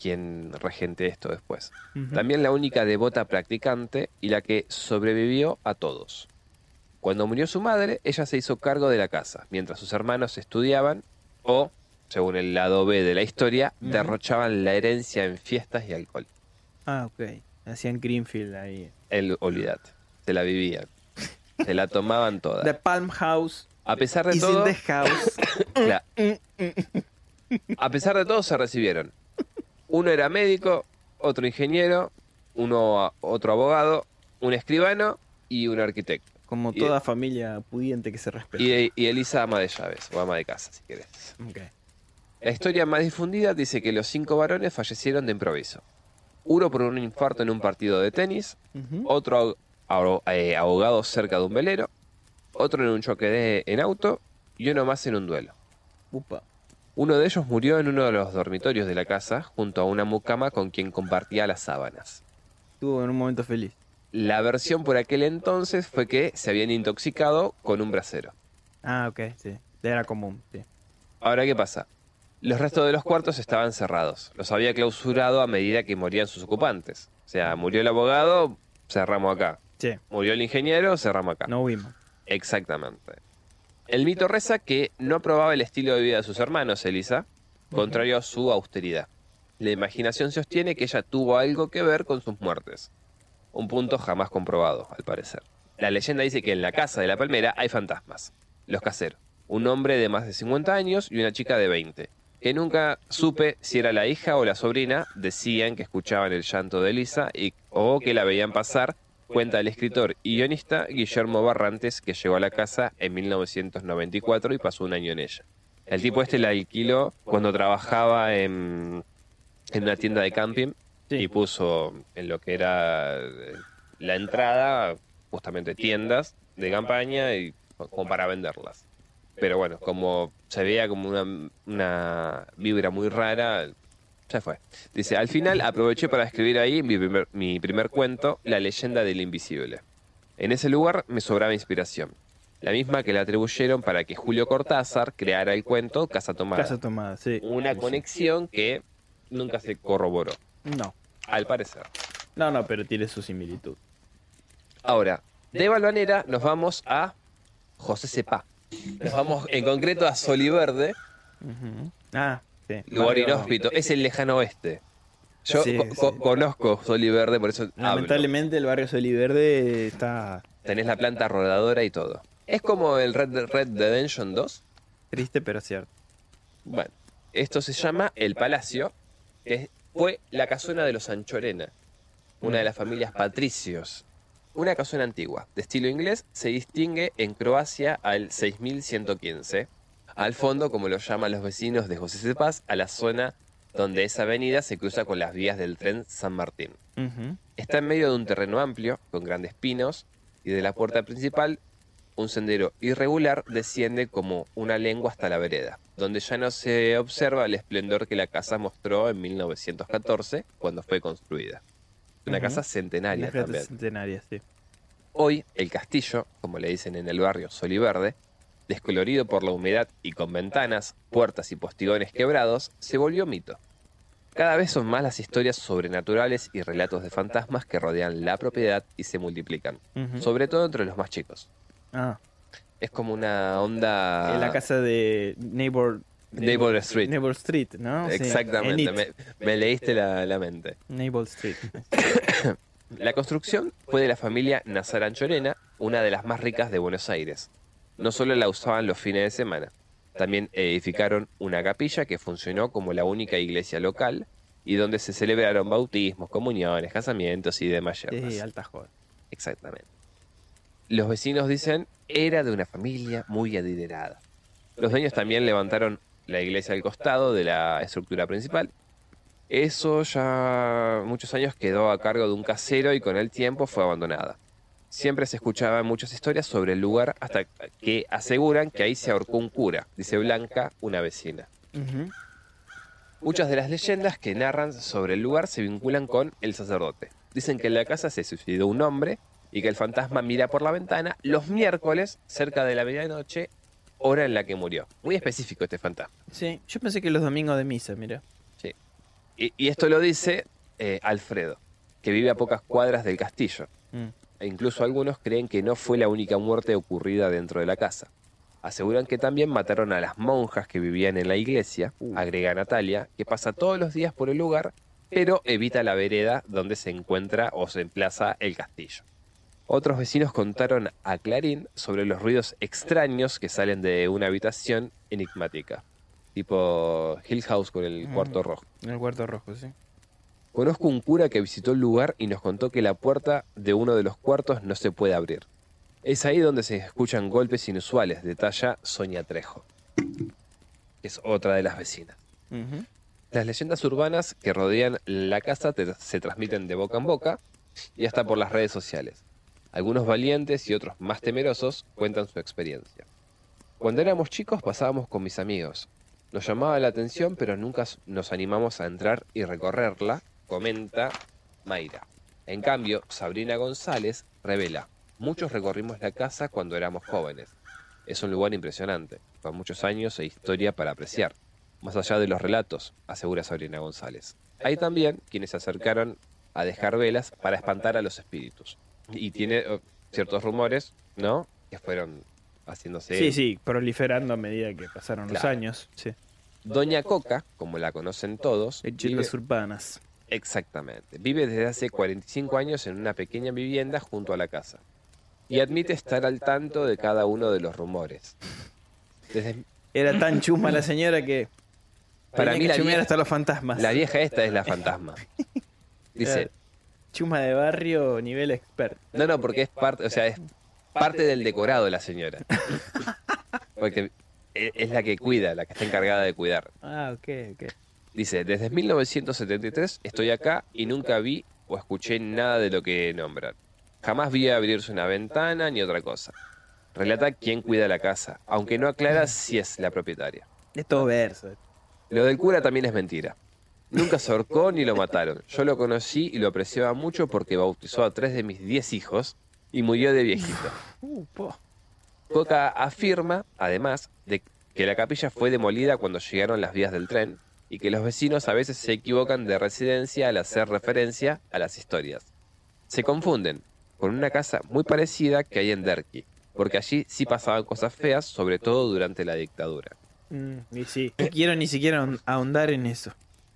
quien regente esto después. También la única devota practicante y la que sobrevivió a todos. Cuando murió su madre, ella se hizo cargo de la casa, mientras sus hermanos estudiaban o, según el lado B de la historia, derrochaban la herencia en fiestas y alcohol. Ah, ok. Hacían Greenfield ahí. El, olvídate, se la vivían. Se la tomaban toda. The Palm House A pesar de todo, in the house. A pesar de todo se recibieron. Uno era médico, otro ingeniero, uno otro abogado, un escribano y un arquitecto. Como Y- toda familia pudiente que se respeta. Y, y Elisa ama de llaves o ama de casa, si querés. La historia más difundida dice que los cinco varones fallecieron de improviso. Uno por un infarto en un partido de tenis, otro eh, ahogado cerca de un velero, otro en un choque de, en auto y uno más en un duelo. Upa. Uno de ellos murió en uno de los dormitorios de la casa junto a una mucama con quien compartía las sábanas. Estuvo en un momento feliz. La versión por aquel entonces fue que se habían intoxicado con un brasero. Ah, ok, sí. Era común, sí. Ahora, ¿qué pasa? Los restos de los cuartos estaban cerrados. Los había clausurado a medida que morían sus ocupantes. O sea, murió el abogado, cerramos acá. Sí, Murió el ingeniero, cerramos acá. no vimos. Exactamente. El mito reza que no aprobaba el estilo de vida de sus hermanos, Elisa, contrario a su austeridad. La imaginación sostiene que ella tuvo algo que ver con sus muertes. Un punto jamás comprobado, al parecer. La leyenda dice que en la casa de la palmera hay fantasmas. Los caseros. Un hombre de más de 50 años y una chica de 20. Que nunca supe si era la hija o la sobrina. Decían que escuchaban el llanto de Elisa y, o que la veían pasar cuenta el escritor y guionista Guillermo Barrantes, que llegó a la casa en 1994 y pasó un año en ella. El tipo este la alquiló cuando trabajaba en, en una tienda de camping Sí. y puso en lo que era eh, la entrada, justamente tiendas de campaña y como para venderlas. Pero bueno, como se veía como una, una vibra muy rara, se fue. Dice, al final aproveché para escribir ahí mi primer, mi primer cuento, La leyenda del invisible. En ese lugar me sobraba inspiración. La misma que le atribuyeron para que Julio Cortázar creara el cuento Casa Tomada. Casa tomada, sí. Una conexión que nunca se corroboró, No. al parecer. No, no, pero tiene su similitud. Ahora, de Balvanera nos vamos a José Cepá. Nos vamos en concreto a Soliverde. Ah, sí. lugar inhóspito. Es el lejano oeste. Yo Sí, co- co- sí. conozco Soliverde, por eso hablo. Lamentablemente el barrio Soliverde está Tenés la planta rodadora y todo. Es como el Red, Red Redemption 2. triste, pero cierto. Bueno, esto se llama El Palacio, que fue la casona de los Anchorena, una de las familias patricios. Una casona antigua, de estilo inglés, se distingue en Croacia al 6115. Al fondo, como lo llaman los vecinos de José Cepaz, a la zona donde esa avenida se cruza con las vías del tren San Martín. Está en medio de un terreno amplio, con grandes pinos, y de la puerta principal, un sendero irregular desciende como una lengua hasta la vereda, donde ya no se observa el esplendor que la casa mostró en 1914, cuando fue construida. Una casa centenaria fiestas también. centenarias, sí. Hoy, el castillo, como le dicen en el barrio Soliverde, descolorido por la humedad y con ventanas, puertas y postigones quebrados, se volvió mito. Cada vez son más las historias sobrenaturales y relatos de fantasmas que rodean la propiedad y se multiplican, sobre todo entre los más chicos. Ah, Es como una onda... en la casa de Neighbor... Neighbor Street. Neighbor Street, ¿no? Exactamente, me, me leíste la, la mente. Neighbor Street. La construcción fue de la familia Nazar Anchorena, una de las más ricas de Buenos Aires. No solo la usaban los fines de semana, también edificaron una capilla que funcionó como la única iglesia local y donde se celebraron bautismos, comuniones, casamientos y demás yernas. Sí, alta joda. Exactamente. Los vecinos dicen era de una familia muy adinerada. Los dueños también levantaron la iglesia al costado de la estructura principal. Eso ya muchos años quedó a cargo de un casero y con el tiempo fue abandonada. Siempre se escuchaban muchas historias sobre el lugar hasta que aseguran que ahí se ahorcó un cura, dice Blanca, una vecina. Muchas de las leyendas que narran sobre el lugar se vinculan con el sacerdote. Dicen que en la casa se suicidó un hombre y que el fantasma mira por la ventana los miércoles cerca de la medianoche, hora en la que murió. Muy específico este fantasma. Sí, yo pensé que los domingos de misa, mira. Sí. Y, y esto lo dice eh, Alfredo, que vive a pocas cuadras del castillo. Mm. E incluso algunos creen que no fue la única muerte ocurrida dentro de la casa. Aseguran que también mataron a las monjas que vivían en la iglesia, agrega Natalia, que pasa todos los días por el lugar, pero evita la vereda donde se encuentra o se emplaza el castillo. Otros vecinos contaron a Clarín sobre los ruidos extraños que salen de una habitación enigmática, tipo Hill House con el cuarto rojo. En el cuarto rojo, sí. Conozco un cura que visitó el lugar y nos contó que la puerta de uno de los cuartos no se puede abrir. Es ahí donde se escuchan golpes inusuales, detalla Sonia Trejo, que es otra de las vecinas. Las leyendas urbanas que rodean la casa te- se transmiten de boca en boca y hasta por las redes sociales. Algunos valientes y otros más temerosos cuentan su experiencia. Cuando éramos chicos pasábamos con mis amigos. Nos llamaba la atención, pero nunca nos animamos a entrar y recorrerla, comenta Mayra. En cambio, Sabrina González revela, muchos recorrimos la casa cuando éramos jóvenes. Es un lugar impresionante, con muchos años e historia para apreciar más allá de los relatos, asegura Sabrina González. Hay también quienes se acercaron a dejar velas para espantar a los espíritus. Y tiene eh, ciertos rumores, ¿no? Que fueron haciéndose. Sí, sí, proliferando a medida que pasaron los años. Sí. Doña Coca, como la conocen todos, vive- Leyendas urbanas. exactamente. Vive desde hace 45 años en una pequeña vivienda junto a la casa. Y admite estar al tanto de cada uno de los rumores. Desde, Era tan chusma la señora que. Para mí que la vieja- hasta los fantasmas. la vieja esta es la fantasma. Dice, Chuma de barrio, nivel expert. No, no, porque es parte, o sea, es parte del decorado la señora. Porque e- es la que cuida, la que está encargada de cuidar. Ah, ok, ok. Dice, desde 1973 estoy acá y nunca vi o escuché nada de lo que nombran. Jamás vi abrirse una ventana ni otra cosa. Relata quién cuida la casa, aunque no aclara si es la propietaria. Es todo verso. Lo del cura también es mentira. Nunca se ahorcó ni lo mataron. Yo lo conocí y lo apreciaba mucho porque bautizó a tres de mis diez hijos y murió de viejito. Uh, po. Coca afirma, además, de que la capilla fue demolida cuando llegaron las vías del tren y que los vecinos a veces se equivocan de residencia al hacer referencia a las historias. Se confunden con una casa muy parecida que hay en Derqui, porque allí sí pasaban cosas feas, sobre todo durante la dictadura. Mm, y sí. No quiero ni siquiera ahon- ahondar en eso.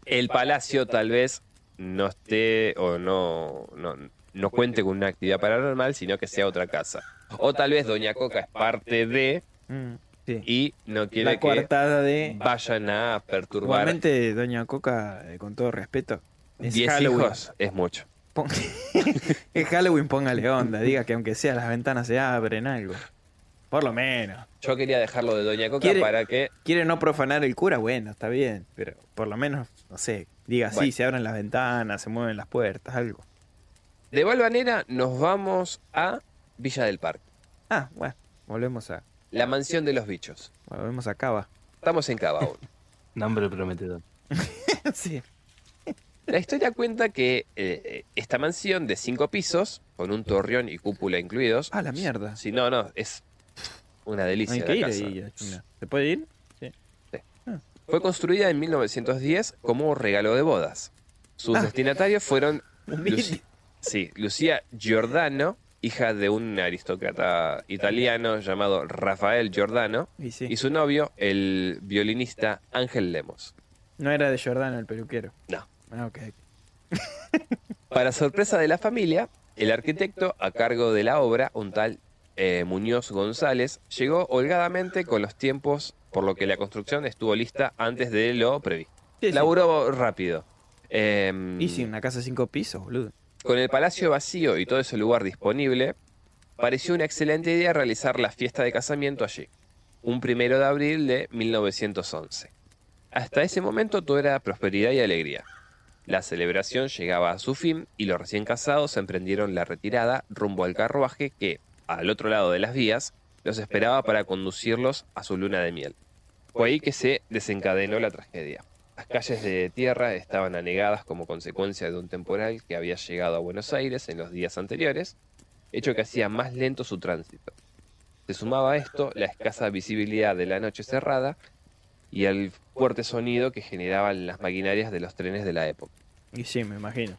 El palacio tal vez no esté o no, no, no cuente con una actividad paranormal, sino que sea otra casa. O tal vez Doña Coca es parte de Mm, sí. y no quiere La que de. vayan a perturbar Igualmente, Doña Coca, eh, con todo respeto, es 10 Halloween. hijos es mucho. Es Halloween, póngale onda. Diga que aunque sea las ventanas se abren algo. Por lo menos. Yo quería dejarlo de Doña Coca ¿Quiere- para que Quiere no profanar el cura, bueno, está bien. Pero por lo menos, no sé, diga sí, Bueno. se abren las ventanas, se mueven las puertas, algo. de Valvanera nos vamos a Villa del Parque, Ah, bueno, volvemos a. la mansión de los bichos. Volvemos a Cava. Estamos en Cava aún. Nombre prometedor. sí. La historia cuenta que eh, esta mansión de cinco pisos, con un torreón y cúpula incluidos. Ah, la mierda. Si no, no, es una delicia. Hay la que ir casa. ahí. ¿Se puede ir? Sí. Fue construida en 1910 como regalo de bodas. Sus Ah. destinatarios fueron. Luci- sí, Lucía Giordano, hija de un aristócrata italiano llamado Rafael Giordano, Y sí. y su novio, el violinista Ángel Lemos. No era de Jordano el peluquero. No. Ah, ok. Para sorpresa de la familia, el arquitecto a cargo de la obra, un tal eh, Muñoz González, llegó holgadamente con los tiempos, por lo que la construcción estuvo lista antes de lo previsto. Sí, sí. Laburó rápido. Em, Y sí, una casa de cinco pisos, boludo. Con el palacio vacío y todo ese lugar disponible, pareció una excelente idea realizar la fiesta de casamiento allí, un primero de abril de 1911. Hasta ese momento todo era prosperidad y alegría. La celebración llegaba a su fin y los recién casados emprendieron la retirada rumbo al carruaje que, al otro lado de las vías, los esperaba para conducirlos a su luna de miel. Fue ahí que se desencadenó la tragedia. Las calles de tierra estaban anegadas como consecuencia de un temporal que había llegado a Buenos Aires en los días anteriores, hecho que hacía más lento su tránsito. Se sumaba a esto la escasa visibilidad de la noche cerrada y el fuerte sonido que generaban las maquinarias de los trenes de la época. Y sí, me imagino.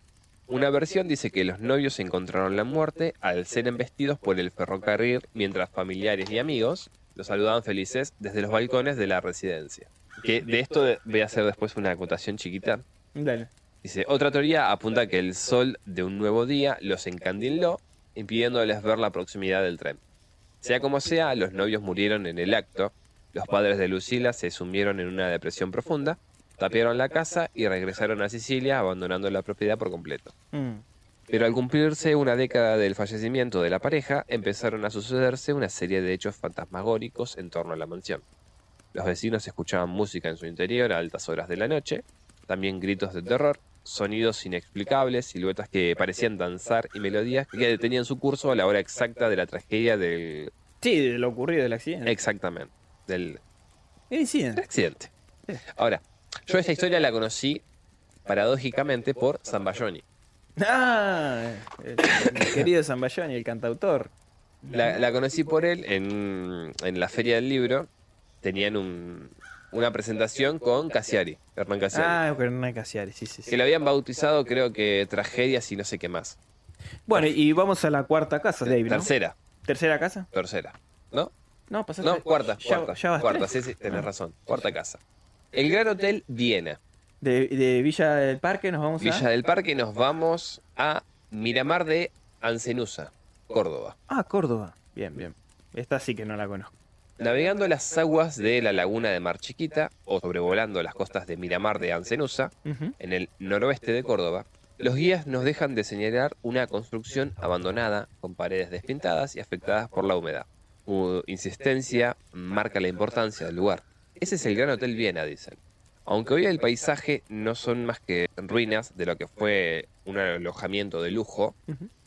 Una versión dice que los novios encontraron la muerte al ser embestidos por el ferrocarril mientras familiares y amigos los saludaban felices desde los balcones de la residencia. Que de esto voy a hacer después una acotación chiquita. Dale. Dice, otra teoría apunta que el sol de un nuevo día los encandiló, impidiéndoles ver la proximidad del tren. Sea como sea, los novios murieron en el acto, los padres de Lucila se sumieron en una depresión profunda, tapiaron la casa y regresaron a Sicilia abandonando la propiedad por completo. Mm. Pero al cumplirse una década del fallecimiento de la pareja, empezaron a sucederse una serie de hechos fantasmagóricos en torno a la mansión. Los vecinos escuchaban música en su interior a altas horas de la noche, también gritos de terror, sonidos inexplicables, siluetas que parecían danzar y melodías que detenían su curso a la hora exacta de la tragedia del... Sí, de lo ocurrido del accidente. Exactamente, del El incidente. accidente. Ahora, yo esta historia la conocí paradójicamente por Zambayoni. Ah, el, el querido Zambayoni, el cantautor. La, la conocí por él en, en la feria del libro. Tenían un- una presentación con Cassiari, Hernán Cassiari. Ah, Hernán Casiari, sí, sí, sí. Que lo habían bautizado, creo que tragedias y no sé qué más. Bueno, y vamos a la cuarta casa, David, ¿no? Tercera, ¿Tercera casa? tercera. ¿No? No, pasaste. No, cuarta, Ya- cuarta. ya cuarta, sí, sí, tenés razón. Cuarta casa. El Gran Hotel Viena. De, de Villa del Parque nos vamos Villa a... del Parque nos vamos a Miramar de Ancenusa, Córdoba. Ah, Córdoba. Bien, bien. Esta sí que no la conozco. Navegando las aguas de la laguna de Mar Chiquita o sobrevolando las costas de Miramar de Ancenusa, en el noroeste de Córdoba, los guías nos dejan de señalar una construcción abandonada con paredes despintadas y afectadas por la humedad. Su insistencia marca la importancia del lugar. Ese es el Gran Hotel Viena, dicen. Aunque hoy el paisaje no son más que ruinas de lo que fue un alojamiento de lujo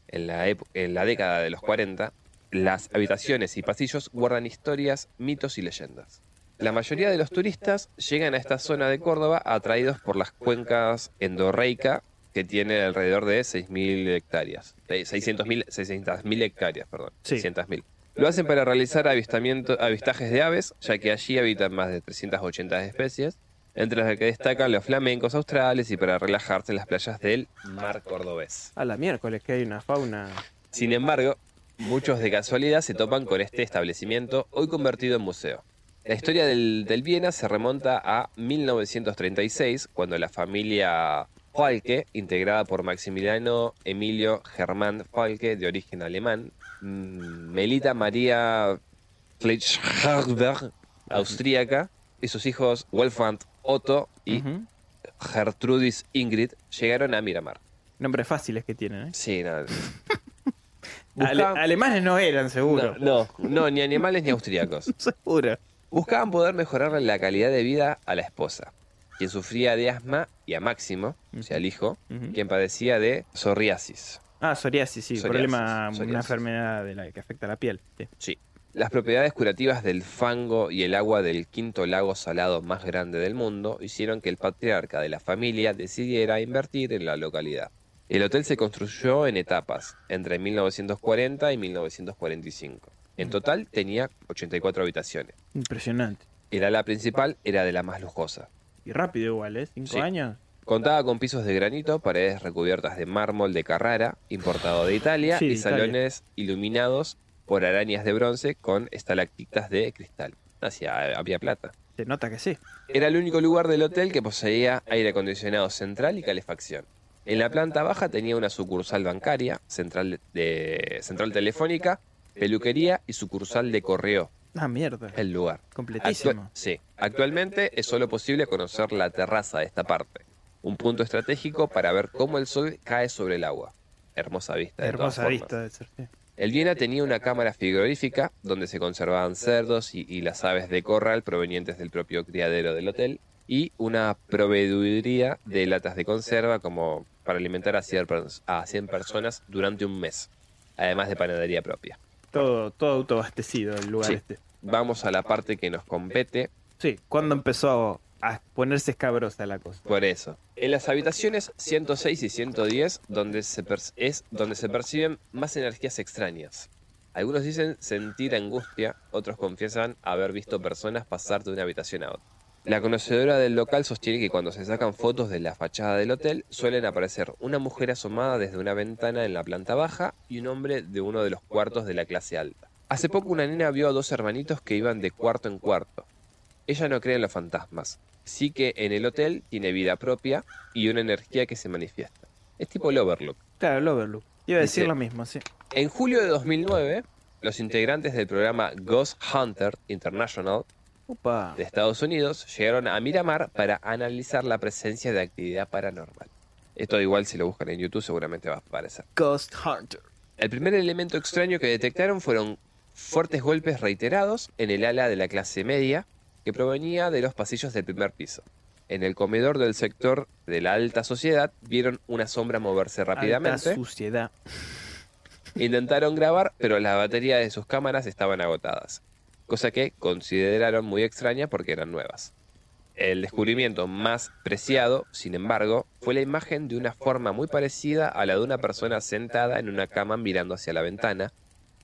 en la, en la década de los 40, las habitaciones y pasillos guardan historias, mitos y leyendas. La mayoría de los turistas llegan a esta zona de Córdoba atraídos por las cuencas endorreica que tiene alrededor de 6.000 hectáreas. Eh, 600.000 600.000 hectáreas, perdón. Sí. 600.000. Lo hacen para realizar avistamiento, avistajes de aves, ya que allí habitan más de 380 especies, entre las que destacan los flamencos australes y para relajarse en las playas del mar cordobés. A la miércoles que hay una fauna... Sin embargo, muchos de casualidad se topan con este establecimiento hoy convertido en museo. La historia del, del Viena se remonta a 1936, cuando la familia Falke, integrada por Maximiliano Emilio Germán Falke, de origen alemán, Melita María Fleischharder, austríaca, y sus hijos Wolfgang Otto y. Gertrudis Ingrid llegaron a Miramar. Nombres fáciles que tienen, ¿eh? Sí, no. Ale- Buscaban- alemanes no eran, seguro. No, no, no, ni animales ni austríacos. Seguro. Buscaban poder mejorarle la calidad de vida a la esposa, quien sufría de asma, y a Máximo, o sea, el hijo, quien padecía de psoriasis. Ah, psoriasis, sí. Psoriasis, problema, una enfermedad de la que afecta a la piel. sí. Sí. Las propiedades curativas del fango y el agua del quinto lago salado más grande del mundo hicieron que el patriarca de la familia decidiera invertir en la localidad. El hotel se construyó en etapas, entre 1940 y 1945. En total tenía 84 habitaciones. Impresionante. El ala principal era de la más lujosa. Y rápido igual, ¿eh? Cinco Sí. años. Contaba con pisos de granito, paredes recubiertas de mármol de Carrara, importado de Italia, Sí, y salones iluminados por arañas de bronce con estalactitas de cristal. Hacia, había plata. Se nota que sí. Era el único lugar del hotel que poseía aire acondicionado central y calefacción. En la planta baja tenía una sucursal bancaria, central, de, central telefónica, peluquería y sucursal de correo, Ah, mierda. el lugar. Completísimo. Sí. Actualmente es solo posible conocer la terraza de esta parte. Un punto estratégico para ver cómo el sol cae sobre el agua. Hermosa vista. de Hermosa vista de ser. sí. El Viena tenía una cámara frigorífica donde se conservaban cerdos y, y las aves de corral provenientes del propio criadero del hotel y una proveeduría de latas de conserva como para alimentar a 100, pers- a 100 personas durante un mes, además de panadería propia. Todo, todo autoabastecido el lugar Sí. este. Vamos a la parte que nos compete Sí. ¿Cuándo empezó a ponerse escabrosa la cosa? Por eso. En las habitaciones 106 y 110 donde es donde se perciben más energías extrañas. Algunos dicen sentir angustia, otros confiesan haber visto personas pasar de una habitación a otra. La conocedora del local sostiene que cuando se sacan fotos de la fachada del hotel suelen aparecer una mujer asomada desde una ventana en la planta baja y un hombre de uno de los cuartos de la clase alta. Hace poco una nena vio a dos hermanitos que iban de cuarto en cuarto. Ella no cree en los fantasmas, sí que en el hotel tiene vida propia y una energía que se manifiesta. Es tipo el Overlook. Claro, el Overlook. Iba a decir Dice- lo mismo, sí. En julio de 2009, los integrantes del programa Ghost Hunter International de Estados Unidos llegaron a Miramar para analizar la presencia de actividad paranormal. Esto igual si lo buscan en YouTube seguramente va a aparecer. Ghost Hunter. El primer elemento extraño que detectaron fueron fuertes golpes reiterados en el ala de la clase media que provenía de los pasillos del primer piso. En el comedor del sector de la alta sociedad vieron una sombra moverse rápidamente. Alta suciedad. Intentaron grabar, pero las baterías de sus cámaras estaban agotadas, cosa que consideraron muy extraña porque eran nuevas. El descubrimiento más preciado, sin embargo, fue la imagen de una forma muy parecida a la de una persona sentada en una cama mirando hacia la ventana,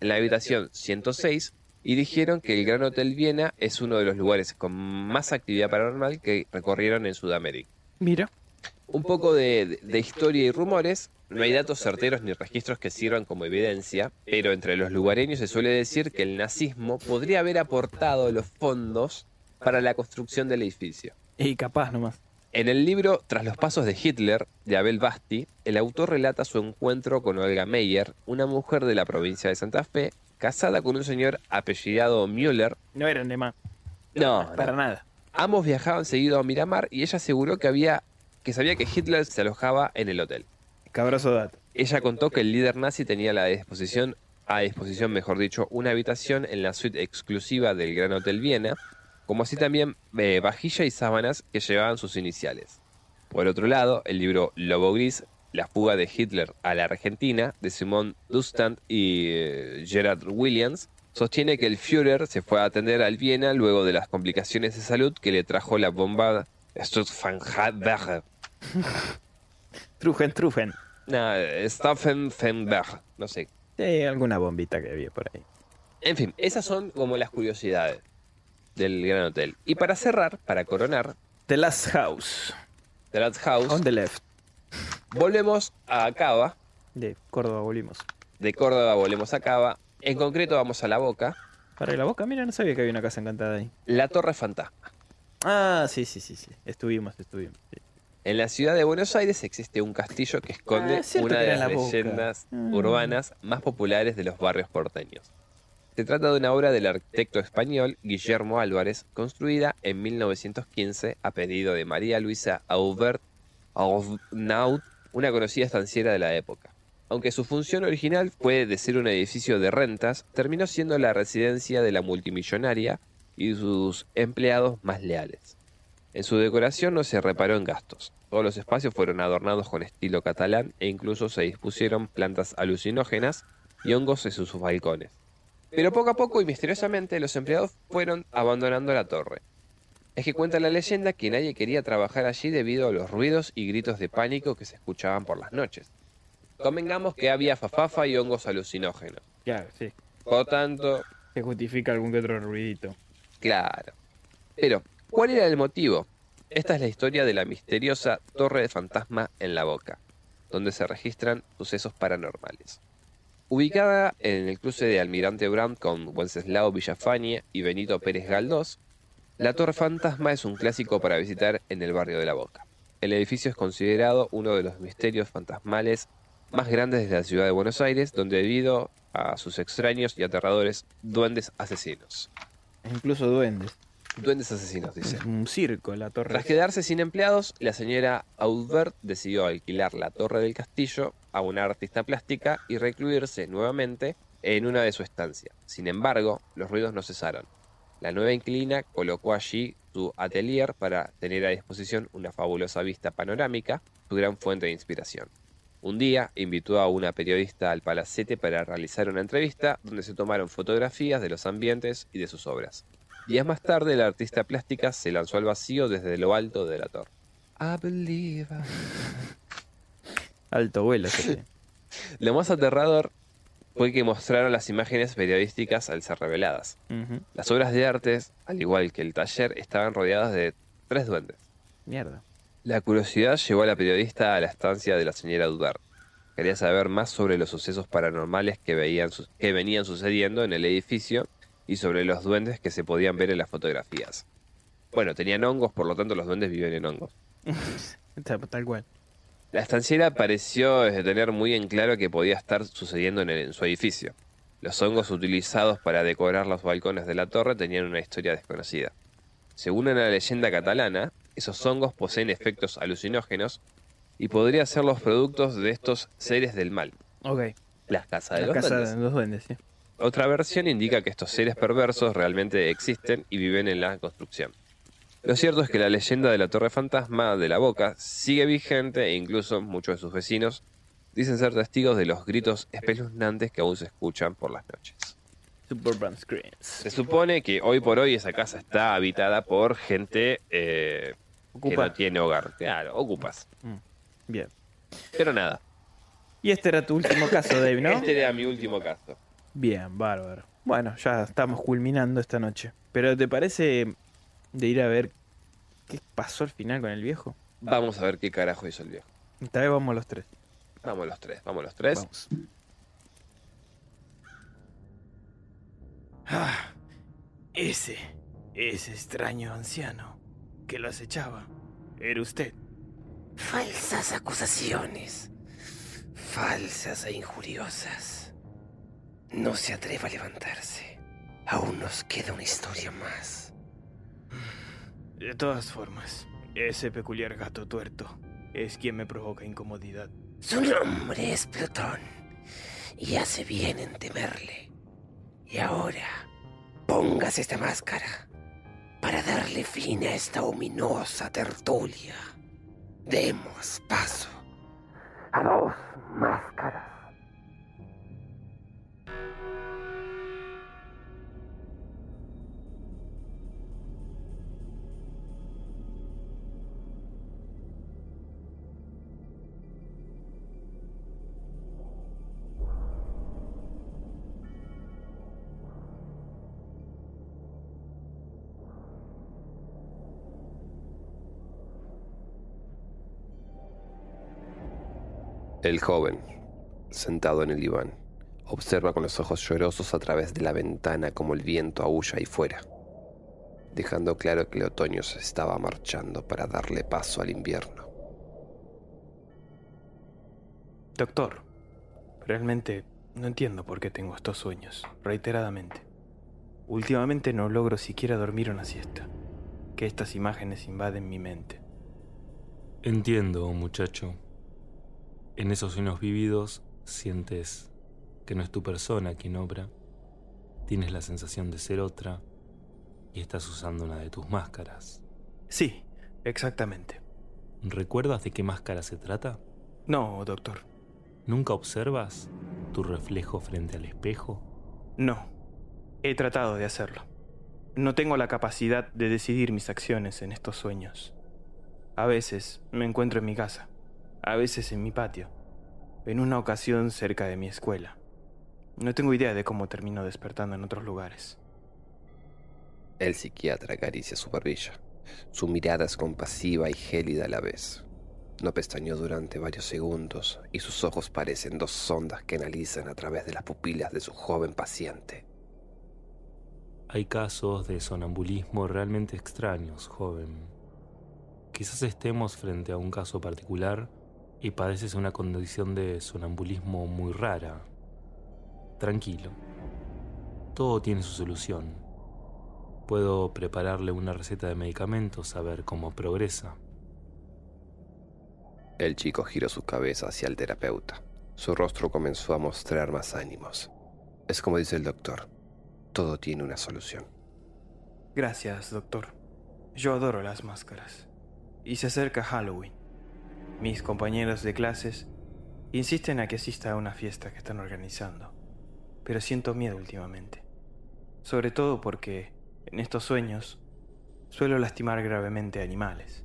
en la habitación 106, y dijeron que el Gran Hotel Viena es uno de los lugares con más actividad paranormal que recorrieron en Sudamérica. Mira. Un poco de, historia y rumores. No hay datos certeros ni registros que sirvan como evidencia, pero entre los lugareños se suele decir que el nazismo podría haber aportado los fondos para la construcción del edificio. Y capaz nomás. En el libro Tras los pasos de Hitler, de Abel Basti, el autor relata su encuentro con Olga Meyer, una mujer de la provincia de Santa Fe, casada con un señor apellidado Müller. No eran de más. No, Para nada. Ambos viajaban seguido a Miramar y ella aseguró que había que sabía que Hitler se alojaba en el hotel. Cabroso dato. Ella contó que el líder nazi tenía a la disposición, a disposición, mejor dicho, una habitación en la suite exclusiva del Gran Hotel Viena, como así también eh, vajilla y sábanas que llevaban sus iniciales. Por otro lado, el libro Lobo Gris, La fuga de Hitler a la Argentina, de Simon Dustand y eh, Gerard Williams, sostiene que el Führer se fue a atender al Viena luego de las complicaciones de salud que le trajo la bomba Stuttgart. Trujen, trujen. No, Stauffenberg, no sé. Sí, alguna bombita que había por ahí. En fin, esas son como las curiosidades del Gran Hotel. Y para cerrar, para coronar, The Last House. The Last House, On the left. Volvemos a Cava. De Córdoba volvimos. De Córdoba volvemos a Cava. En concreto vamos a La Boca, Para la boca, mira, no sabía que había una casa encantada ahí. la Torre Fantasma. Ah, sí, sí, sí, sí. Estuvimos, estuvimos. sí. En la ciudad de Buenos Aires existe un castillo que esconde Ah, una que de las La leyendas Mm. urbanas más populares de los barrios porteños. Se trata de una obra del arquitecto español Guillermo Álvarez, construida en 1915 a pedido de María Luisa Aubert Auvnaut, una conocida estanciera de la época. Aunque su función original fue de ser un edificio de rentas, terminó siendo la residencia de la multimillonaria y sus empleados más leales. En su decoración no se reparó en gastos. Todos los espacios fueron adornados con estilo catalán e incluso se dispusieron plantas alucinógenas y hongos en sus balcones. Pero poco a poco y misteriosamente los empleados fueron abandonando la torre. Es que cuenta la leyenda que nadie quería trabajar allí debido a los ruidos y gritos de pánico que se escuchaban por las noches. Convengamos que había fafafa y hongos alucinógenos. Claro, sí. Por tanto, Se justifica algún que otro ruidito. Claro. Pero, ¿cuál era el motivo? Esta es la historia de la misteriosa Torre de Fantasma en la Boca, donde se registran sucesos paranormales. Ubicada en el cruce de Almirante Brandt con Wenceslao Villafañe y Benito Pérez Galdós, la Torre Fantasma es un clásico para visitar en el barrio de la Boca. El edificio es considerado uno de los misterios fantasmales más grandes de la ciudad de Buenos Aires, donde debido a sus extraños y aterradores duendes asesinos. Incluso duendes. Duendes asesinos, dice. Es un circo la torre. Tras quedarse sin empleados, la señora Audbert decidió alquilar la torre del castillo a una artista plástica y recluirse nuevamente en una de su estancia. Sin embargo, los ruidos no cesaron. La nueva inquilina colocó allí su atelier para tener a disposición una fabulosa vista panorámica, su gran fuente de inspiración. Un día invitó a una periodista al palacete para realizar una entrevista donde se tomaron fotografías de los ambientes y de sus obras. Días más tarde, la artista plástica se lanzó al vacío desde lo alto de la torre. I believe I- Alto vuelo. Lo más aterrador fue que mostraron las imágenes periodísticas al ser reveladas. Las obras de arte, al igual que el taller, estaban rodeadas de Tres duendes. Mierda. La curiosidad llevó a la periodista a la estancia de la señora Dudar. Quería saber más sobre los sucesos paranormales que, veían su- que venían sucediendo en el edificio y sobre los duendes que se podían ver en las fotografías. Bueno, tenían hongos, por lo tanto los duendes viven en hongos. Tal cual. La estanciera pareció tener muy en claro que podía estar sucediendo en, el- en su edificio. Los hongos utilizados para decorar los balcones de la torre tenían una historia desconocida. Según una leyenda catalana, esos hongos poseen efectos alucinógenos y podrían ser los productos de estos seres del mal, Ok. las casas de La los casa duendes. de los duendes, sí. Otra versión indica que estos seres perversos realmente existen y viven en la construcción. Lo cierto es que la leyenda de la Torre Fantasma de la Boca sigue vigente e incluso muchos de sus vecinos dicen ser testigos de los gritos espeluznantes que aún se escuchan por las noches. Suburban Screams. Se supone que hoy por hoy esa casa está habitada por gente eh, que no tiene hogar. Claro, ocupas. Bien. Pero nada, Y este era tu último caso, Dave, ¿no? este era mi último caso. Bien, bárbaro. Bueno, ya estamos culminando esta noche. Pero ¿te parece de ir a ver qué pasó al final con el viejo? Vamos a ver qué carajo hizo el viejo. Esta vez vamos los tres. Vamos los tres, vamos los tres. Vamos. Ah, ese, ese extraño anciano que lo acechaba, era usted. Falsas acusaciones. Falsas e injuriosas. No se atreva a levantarse. Aún nos queda una historia más. De todas formas, ese peculiar gato tuerto es quien me provoca incomodidad. Su nombre es Plutón. Y hace bien en temerle. Y ahora, póngase esta máscara para darle fin a esta ominosa tertulia. Demos paso a dos máscaras. El joven, sentado en el diván, observa con los ojos llorosos a través de la ventana como el viento aúlla ahí fuera, dejando claro que el otoño se estaba marchando para darle paso al invierno. Doctor, realmente no entiendo por qué tengo estos sueños, reiteradamente. Últimamente no logro siquiera dormir una siesta, que estas imágenes invaden mi mente. Entiendo, muchacho. En esos sueños vividos sientes que no es tu persona quien obra, tienes la sensación de ser otra y estás usando una de tus máscaras. Sí, exactamente. ¿Recuerdas de qué máscara se trata? No, doctor. ¿Nunca observas tu reflejo frente al espejo? No. He tratado de hacerlo. No tengo la capacidad de decidir mis acciones en estos sueños. A veces me encuentro en mi casa, a veces en mi patio, en una ocasión cerca de mi escuela. No tengo idea de cómo termino despertando en otros lugares. El psiquiatra acaricia su barbilla. Su mirada es compasiva y gélida a la vez. No pestañeó durante varios segundos y sus ojos parecen dos sondas que analizan a través de las pupilas de su joven paciente. Hay casos de sonambulismo realmente extraños, joven. Quizás estemos frente a un caso particular y padeces una condición de sonambulismo muy rara. Tranquilo. Todo tiene su solución. Puedo prepararle una receta de medicamentos a ver cómo progresa. El chico giró su cabeza hacia el terapeuta. Su rostro comenzó a mostrar más ánimos. Es como dice el doctor, todo tiene una solución. Gracias, doctor. Yo adoro las máscaras. Y se acerca Halloween. Mis compañeros de clases insisten a que asista a una fiesta que están organizando. Pero siento miedo últimamente. Sobre todo porque en estos sueños suelo lastimar gravemente a animales,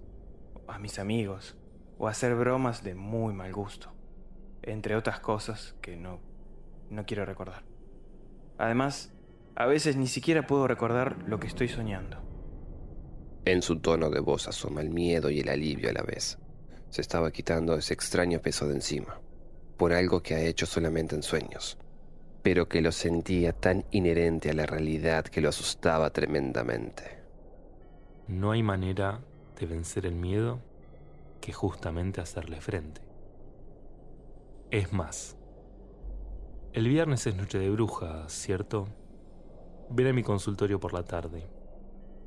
a mis amigos, o hacer bromas de muy mal gusto, entre otras cosas que no, no quiero recordar. Además, a veces ni siquiera puedo recordar lo que estoy soñando. En su tono de voz asoma el miedo y el alivio a la vez. Se estaba quitando ese extraño peso de encima, por algo que ha hecho solamente en sueños, pero que lo sentía tan inherente a la realidad que lo asustaba tremendamente. No hay manera de vencer el miedo que justamente hacerle frente. Es más, el viernes es noche de brujas, ¿cierto? Ven a mi consultorio por la tarde.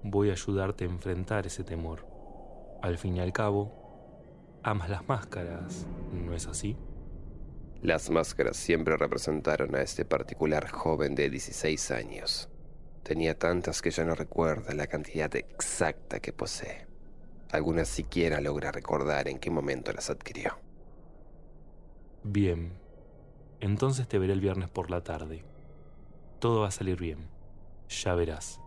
Voy a ayudarte a enfrentar ese temor. Al fin y al cabo, amas las máscaras, ¿no es así? Las máscaras siempre representaron a este particular joven de 16 años. Tenía tantas que ya no recuerda la cantidad exacta que posee. Algunas siquiera logra recordar en qué momento las adquirió. Bien, entonces te veré el viernes por la tarde. Todo va a salir bien, ya verás.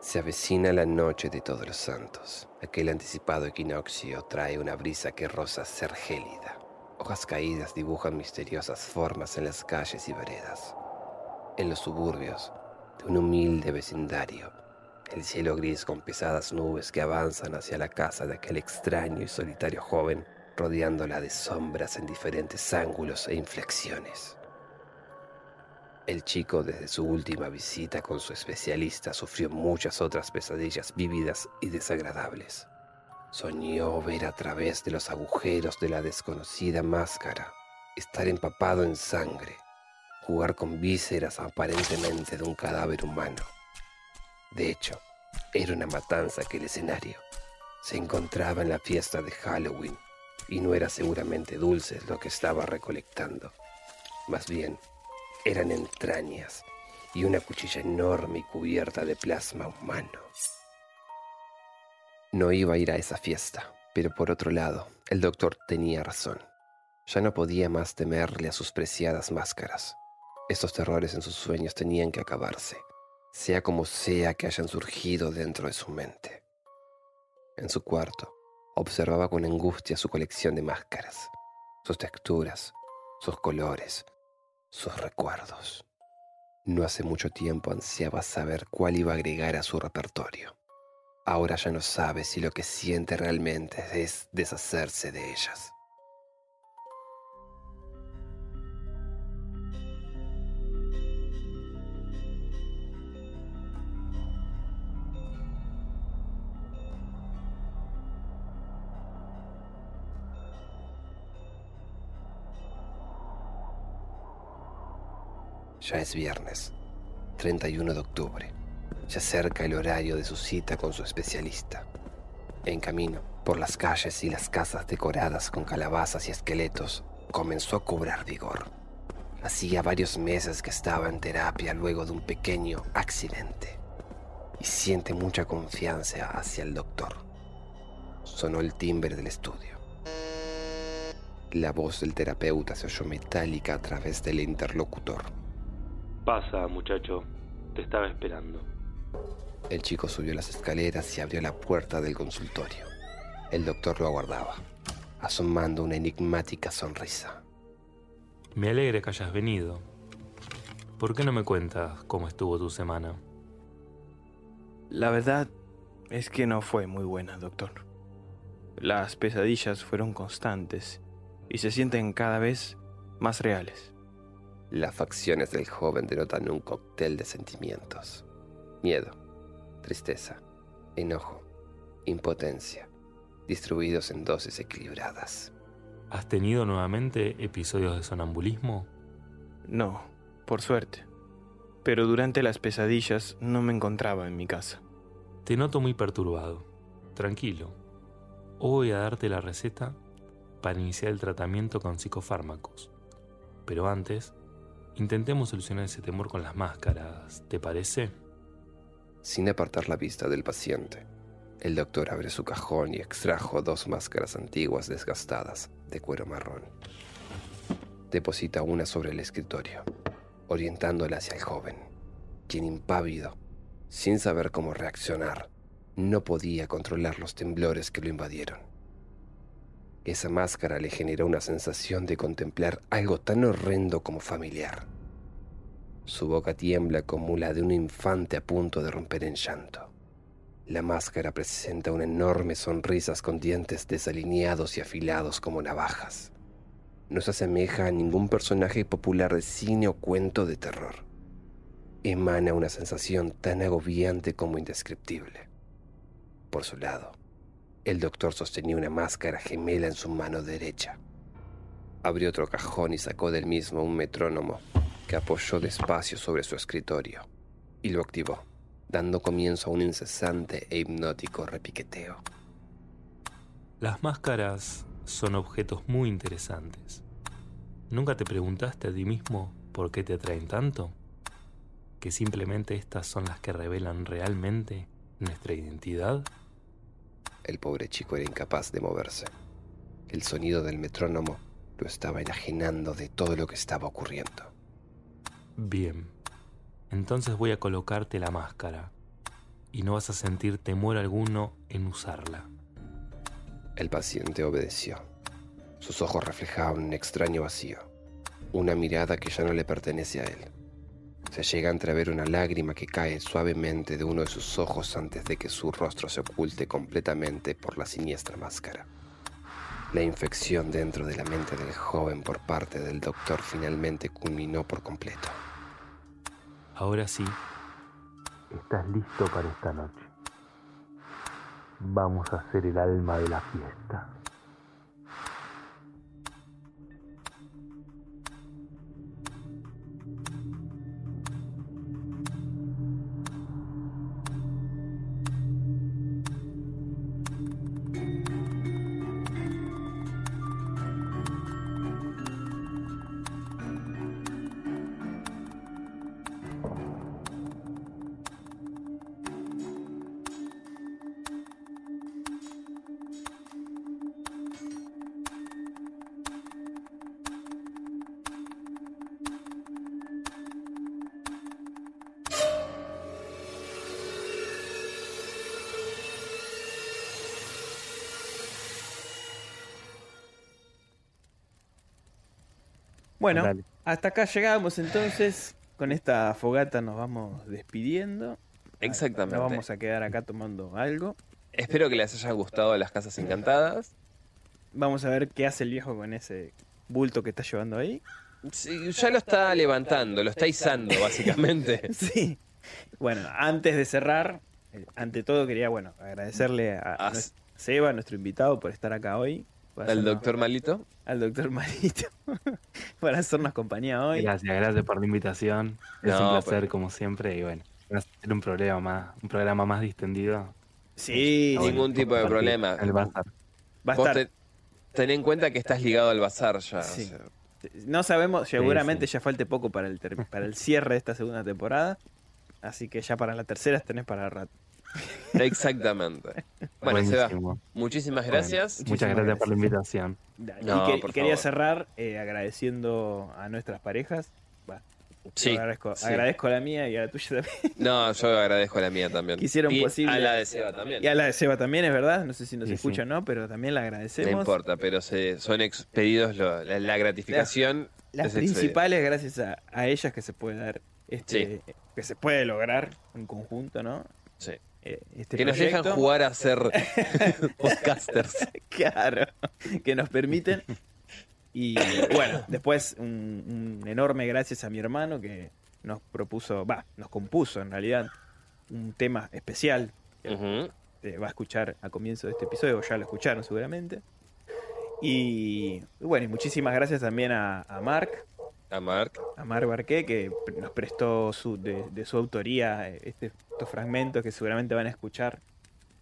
Se avecina la noche de todos los santos. Aquel anticipado equinoccio trae una brisa que roza ser gélida. Hojas caídas dibujan misteriosas formas en las calles y veredas. En los suburbios de un humilde vecindario, el cielo gris con pesadas nubes que avanzan hacia la casa de aquel extraño y solitario joven, rodeándola de sombras en diferentes ángulos e inflexiones. El chico desde su última visita con su especialista sufrió muchas otras pesadillas vívidas y desagradables. Soñó ver a través de los agujeros de la desconocida máscara, estar empapado en sangre, jugar con vísceras aparentemente de un cadáver humano. De hecho, era una matanza que el escenario se encontraba en la fiesta de Halloween y no era seguramente dulces lo que estaba recolectando. Más bien, eran entrañas y una cuchilla enorme y cubierta de plasma humano. No iba a ir a esa fiesta, pero por otro lado, el doctor tenía razón. Ya no podía más temerle a sus preciadas máscaras. Estos terrores en sus sueños tenían que acabarse, sea como sea que hayan surgido dentro de su mente. En su cuarto, observaba con angustia su colección de máscaras, sus texturas, sus colores, sus recuerdos. No hace mucho tiempo ansiaba saber cuál iba a agregar a su repertorio. Ahora ya no sabe si lo que siente realmente es deshacerse de ellas. Ya es viernes, 31 de octubre. Ya cerca el horario de su cita con su especialista. En camino, por las calles y las casas decoradas con calabazas y esqueletos, comenzó a cobrar vigor. Hacía varios meses que estaba en terapia luego de un pequeño accidente y siente mucha confianza hacia el doctor. Sonó el timbre del estudio. La voz del terapeuta se oyó metálica a través del interlocutor. Pasa, muchacho. Te estaba esperando. El chico subió las escaleras y abrió la puerta del consultorio. El doctor lo aguardaba, asomando una enigmática sonrisa. Me alegra que hayas venido. ¿Por qué no me cuentas cómo estuvo tu semana? La verdad es que no fue muy buena, doctor. Las pesadillas fueron constantes y se sienten cada vez más reales. Las facciones del joven denotan un cóctel de sentimientos. Miedo, tristeza, enojo, impotencia, distribuidos en dosis equilibradas. ¿Has tenido nuevamente episodios de sonambulismo? No, por suerte. Pero durante las pesadillas no me encontraba en mi casa. Te noto muy perturbado. Tranquilo. Hoy voy a darte la receta para iniciar el tratamiento con psicofármacos. Pero antes, Intentemos solucionar ese temor con las máscaras, ¿te parece? Sin apartar la vista del paciente, el doctor abre su cajón y extrajo dos máscaras antiguas desgastadas de cuero marrón. Deposita una sobre el escritorio, orientándola hacia el joven, quien impávido, sin saber cómo reaccionar, no podía controlar los temblores que lo invadieron. Esa máscara le generó una sensación de contemplar algo tan horrendo como familiar. Su boca tiembla como la de un infante a punto de romper en llanto. La máscara presenta una enorme sonrisa con dientes desalineados y afilados como navajas. No se asemeja a ningún personaje popular de cine o cuento de terror. Emana una sensación tan agobiante como indescriptible. Por su lado, el doctor sostenía una máscara gemela en su mano derecha. Abrió otro cajón y sacó del mismo un metrónomo que apoyó despacio sobre su escritorio y lo activó dando comienzo a un incesante e hipnótico repiqueteo. Las máscaras son objetos muy interesantes. ¿Nunca te preguntaste a ti mismo por qué te atraen tanto? ¿Que simplemente estas son las que revelan realmente nuestra identidad? El pobre chico era incapaz de moverse. El sonido del metrónomo lo estaba enajenando de todo lo que estaba ocurriendo. Bien, entonces voy a colocarte la máscara y no vas a sentir temor alguno en usarla. El paciente obedeció. Sus ojos reflejaban un extraño vacío, una mirada que ya no le pertenece a él. Se llega a entrever una lágrima que cae suavemente de uno de sus ojos antes de que su rostro se oculte completamente por la siniestra máscara. La infección dentro de la mente del joven por parte del doctor finalmente culminó por completo. Ahora sí, estás listo para esta noche. Vamos a ser el alma de la fiesta. Bueno, Dale. hasta acá llegamos entonces. Con esta fogata nos vamos despidiendo. Exactamente. Nos vamos a quedar acá tomando algo. Espero que les haya gustado las casas encantadas. Vamos a ver qué hace el viejo con ese bulto que está llevando ahí. Sí, ya lo está levantando, lo está izando, básicamente. Sí. Bueno, antes de cerrar, eh, ante todo quería, bueno, agradecerle a, a Seba, nuestro invitado, por estar acá hoy. Al doctor Malito. Al doctor Marito. por hacernos compañía hoy. Gracias, gracias por la invitación. Es No, un placer pues. como siempre y bueno, va a ser un programa más, un programa más distendido. Sí, Ningún tipo de problema. El bazar. va a estar. te- ten en cuenta que estás ligado al bazar ya. o Sí. sea, No sabemos, seguramente sí. ya falte poco para el, ter- para el cierre de esta segunda temporada. Así que ya para la tercera tenés para rato. exactamente. Bueno, Seba, Buenísimo. muchísimas gracias. Muchas Muchísimas gracias por la invitación. No, y que- por quería favor. cerrar eh, agradeciendo a nuestras parejas. Va, Sí, agradezco, sí. agradezco a la mía y a la tuya también. No, yo agradezco a la mía también. Que hicieron y posible. A la de Seba también. Y a la de Seba también, es verdad. No sé si nos Sí, escucha o sí. no, pero también la No agradecemos. importa, pero se, son expedidos lo- la, la gratificación. Las es expedida. principales, gracias a, a ellas, que se puede dar este, que se puede lograr en conjunto, ¿no? Sí. Eh, este Que nos dejan jugar a ser podcasters. Claro, que nos permiten. Y bueno, después un, un enorme gracias a mi hermano que nos propuso, va, nos compuso en realidad un tema especial que se va a escuchar a comienzo de este episodio, ya lo escucharon seguramente. Y bueno, y muchísimas gracias también a, a Mark, A Mark. a Mark Barqué, que nos prestó su, de, de su autoría eh, este- estos fragmentos que seguramente van a escuchar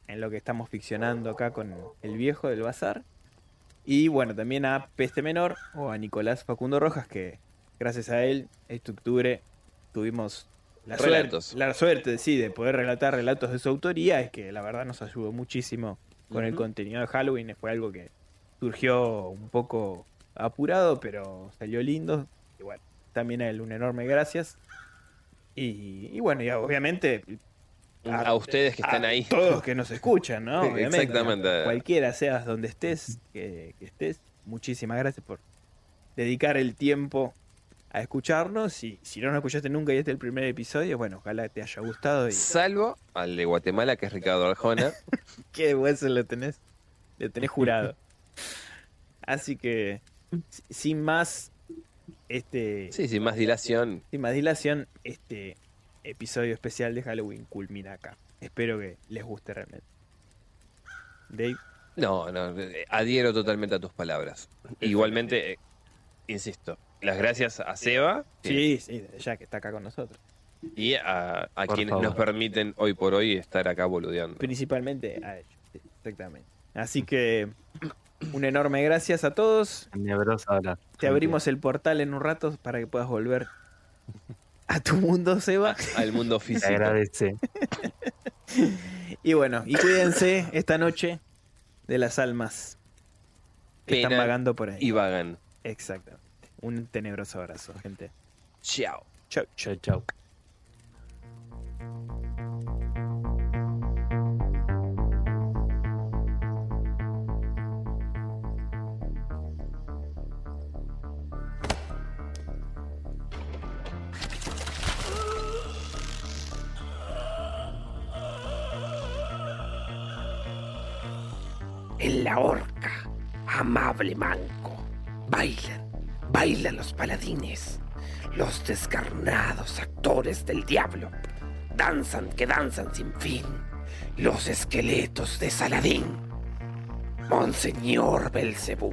en lo que estamos ficcionando acá con el viejo del bazar. Y bueno, también a Peste Menor o a Nicolás Facundo Rojas, que gracias a él, este octubre tuvimos la suerte, la suerte sí, de poder relatar relatos de su autoría, es que la verdad nos ayudó muchísimo con el Ujú. contenido de Halloween. Fue algo que surgió un poco apurado, pero salió lindo. Y bueno, también a él un enorme gracias. Y, y bueno, y obviamente A ustedes que están a ahí. Todos que nos escuchan, ¿no? Obviamente. Exactamente. Cualquiera seas donde estés, que, que estés, muchísimas gracias por dedicar el tiempo a escucharnos. Y si no nos escuchaste nunca y este es el primer episodio, bueno, ojalá te haya gustado. Y Salvo al de Guatemala, que es Ricardo Arjona. qué bueno lo tenés, lo tenés jurado. Así que, si- sin más, este, Sí, sin más dilación. sin más dilación, este episodio especial de Halloween culmina acá. Espero que les guste realmente. Dave. No, no, eh, adhiero totalmente a tus palabras. Igualmente, eh, insisto, las gracias a Seba que- Sí, sí, desde ya que está acá con nosotros. y a, quienes favor. nos permiten hoy por hoy estar acá boludeando. Principalmente a ellos. sí, exactamente. Así que un enorme gracias a todos. La Te abrimos el portal en un rato para que puedas volver a tu mundo, Seba. Al mundo Te físico. agradece. Y bueno, y cuídense esta noche de las almas que están vagando por ahí. Y vagan. Exactamente. Un tenebroso abrazo, gente. Chao. Chau, chau. Chau, la horca, amable manco, bailan, bailan los paladines, los descarnados actores del diablo, danzan que danzan sin fin, los esqueletos de Saladín. Monseñor Belcebú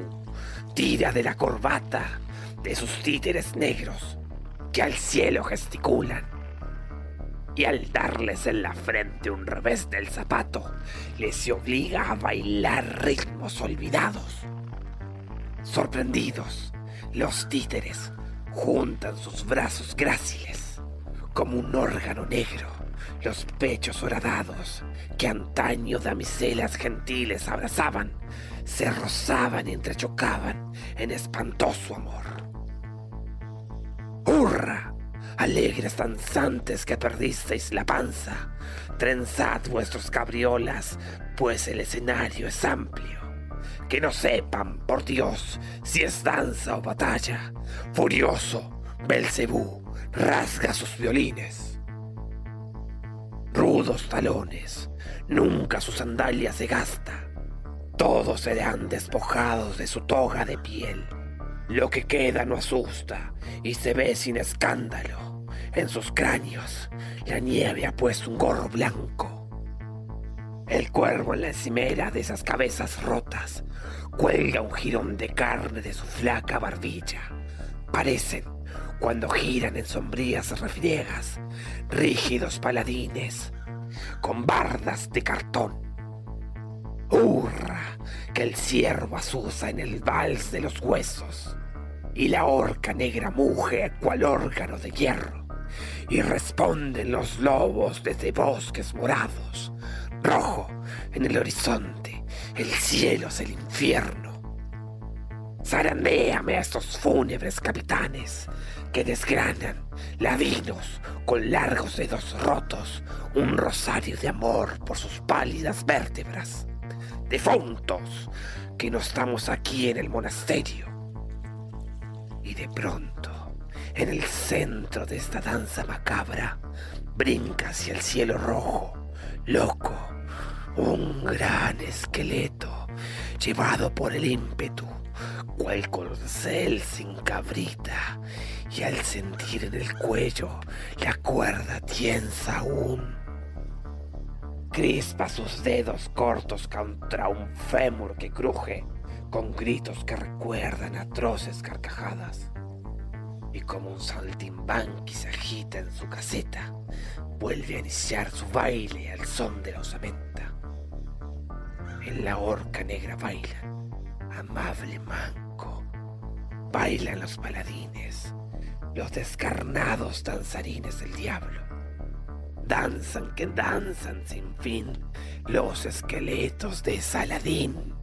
tira de la corbata de sus títeres negros que al cielo gesticulan. Y al darles en la frente un revés del zapato, les obliga a bailar ritmos olvidados. Sorprendidos, los títeres juntan sus brazos gráciles como un órgano negro, los pechos horadados que antaño damiselas gentiles abrazaban, se rozaban y entrechocaban en espantoso amor. ¡Hurra! Alegres danzantes que perdisteis la panza, trenzad vuestros cabriolas, pues el escenario es amplio. Que no sepan, por Dios, si es danza o batalla. Furioso, Belcebú rasga sus violines. Rudos talones, nunca su sandalia se gasta. Todos serán despojados de su toga de piel. Lo que queda no asusta y se ve sin escándalo. En sus cráneos la nieve ha puesto un gorro blanco. El cuervo en la encimera de esas cabezas rotas cuelga un jirón de carne de su flaca barbilla. Parecen, cuando giran en sombrías refriegas, rígidos paladines con bardas de cartón. ¡Hurra! Que el ciervo azuza en el vals de los huesos y la horca negra muge cual órgano de hierro y responden los lobos desde bosques morados. Rojo en el horizonte, el cielo es el infierno. Zarandéame a estos fúnebres capitanes que desgranan, ladinos con largos dedos rotos, un rosario de amor por sus pálidas vértebras. Defuntos, que no estamos aquí en el monasterio. Y de pronto, en el centro de esta danza macabra, brinca hacia el cielo rojo, loco, un gran esqueleto llevado por el ímpetu, cual corcel sin cabrita, y al sentir en el cuello la cuerda tiensa aún. Crispa sus dedos cortos contra un fémur que cruje, con gritos que recuerdan atroces carcajadas. Y como un saltimbanqui se agita en su caseta, vuelve a iniciar su baile al son de la osamenta. En la horca negra bailan, amable manco, bailan los paladines, los descarnados danzarines del diablo. Danzan que danzan sin fin los esqueletos de Saladín.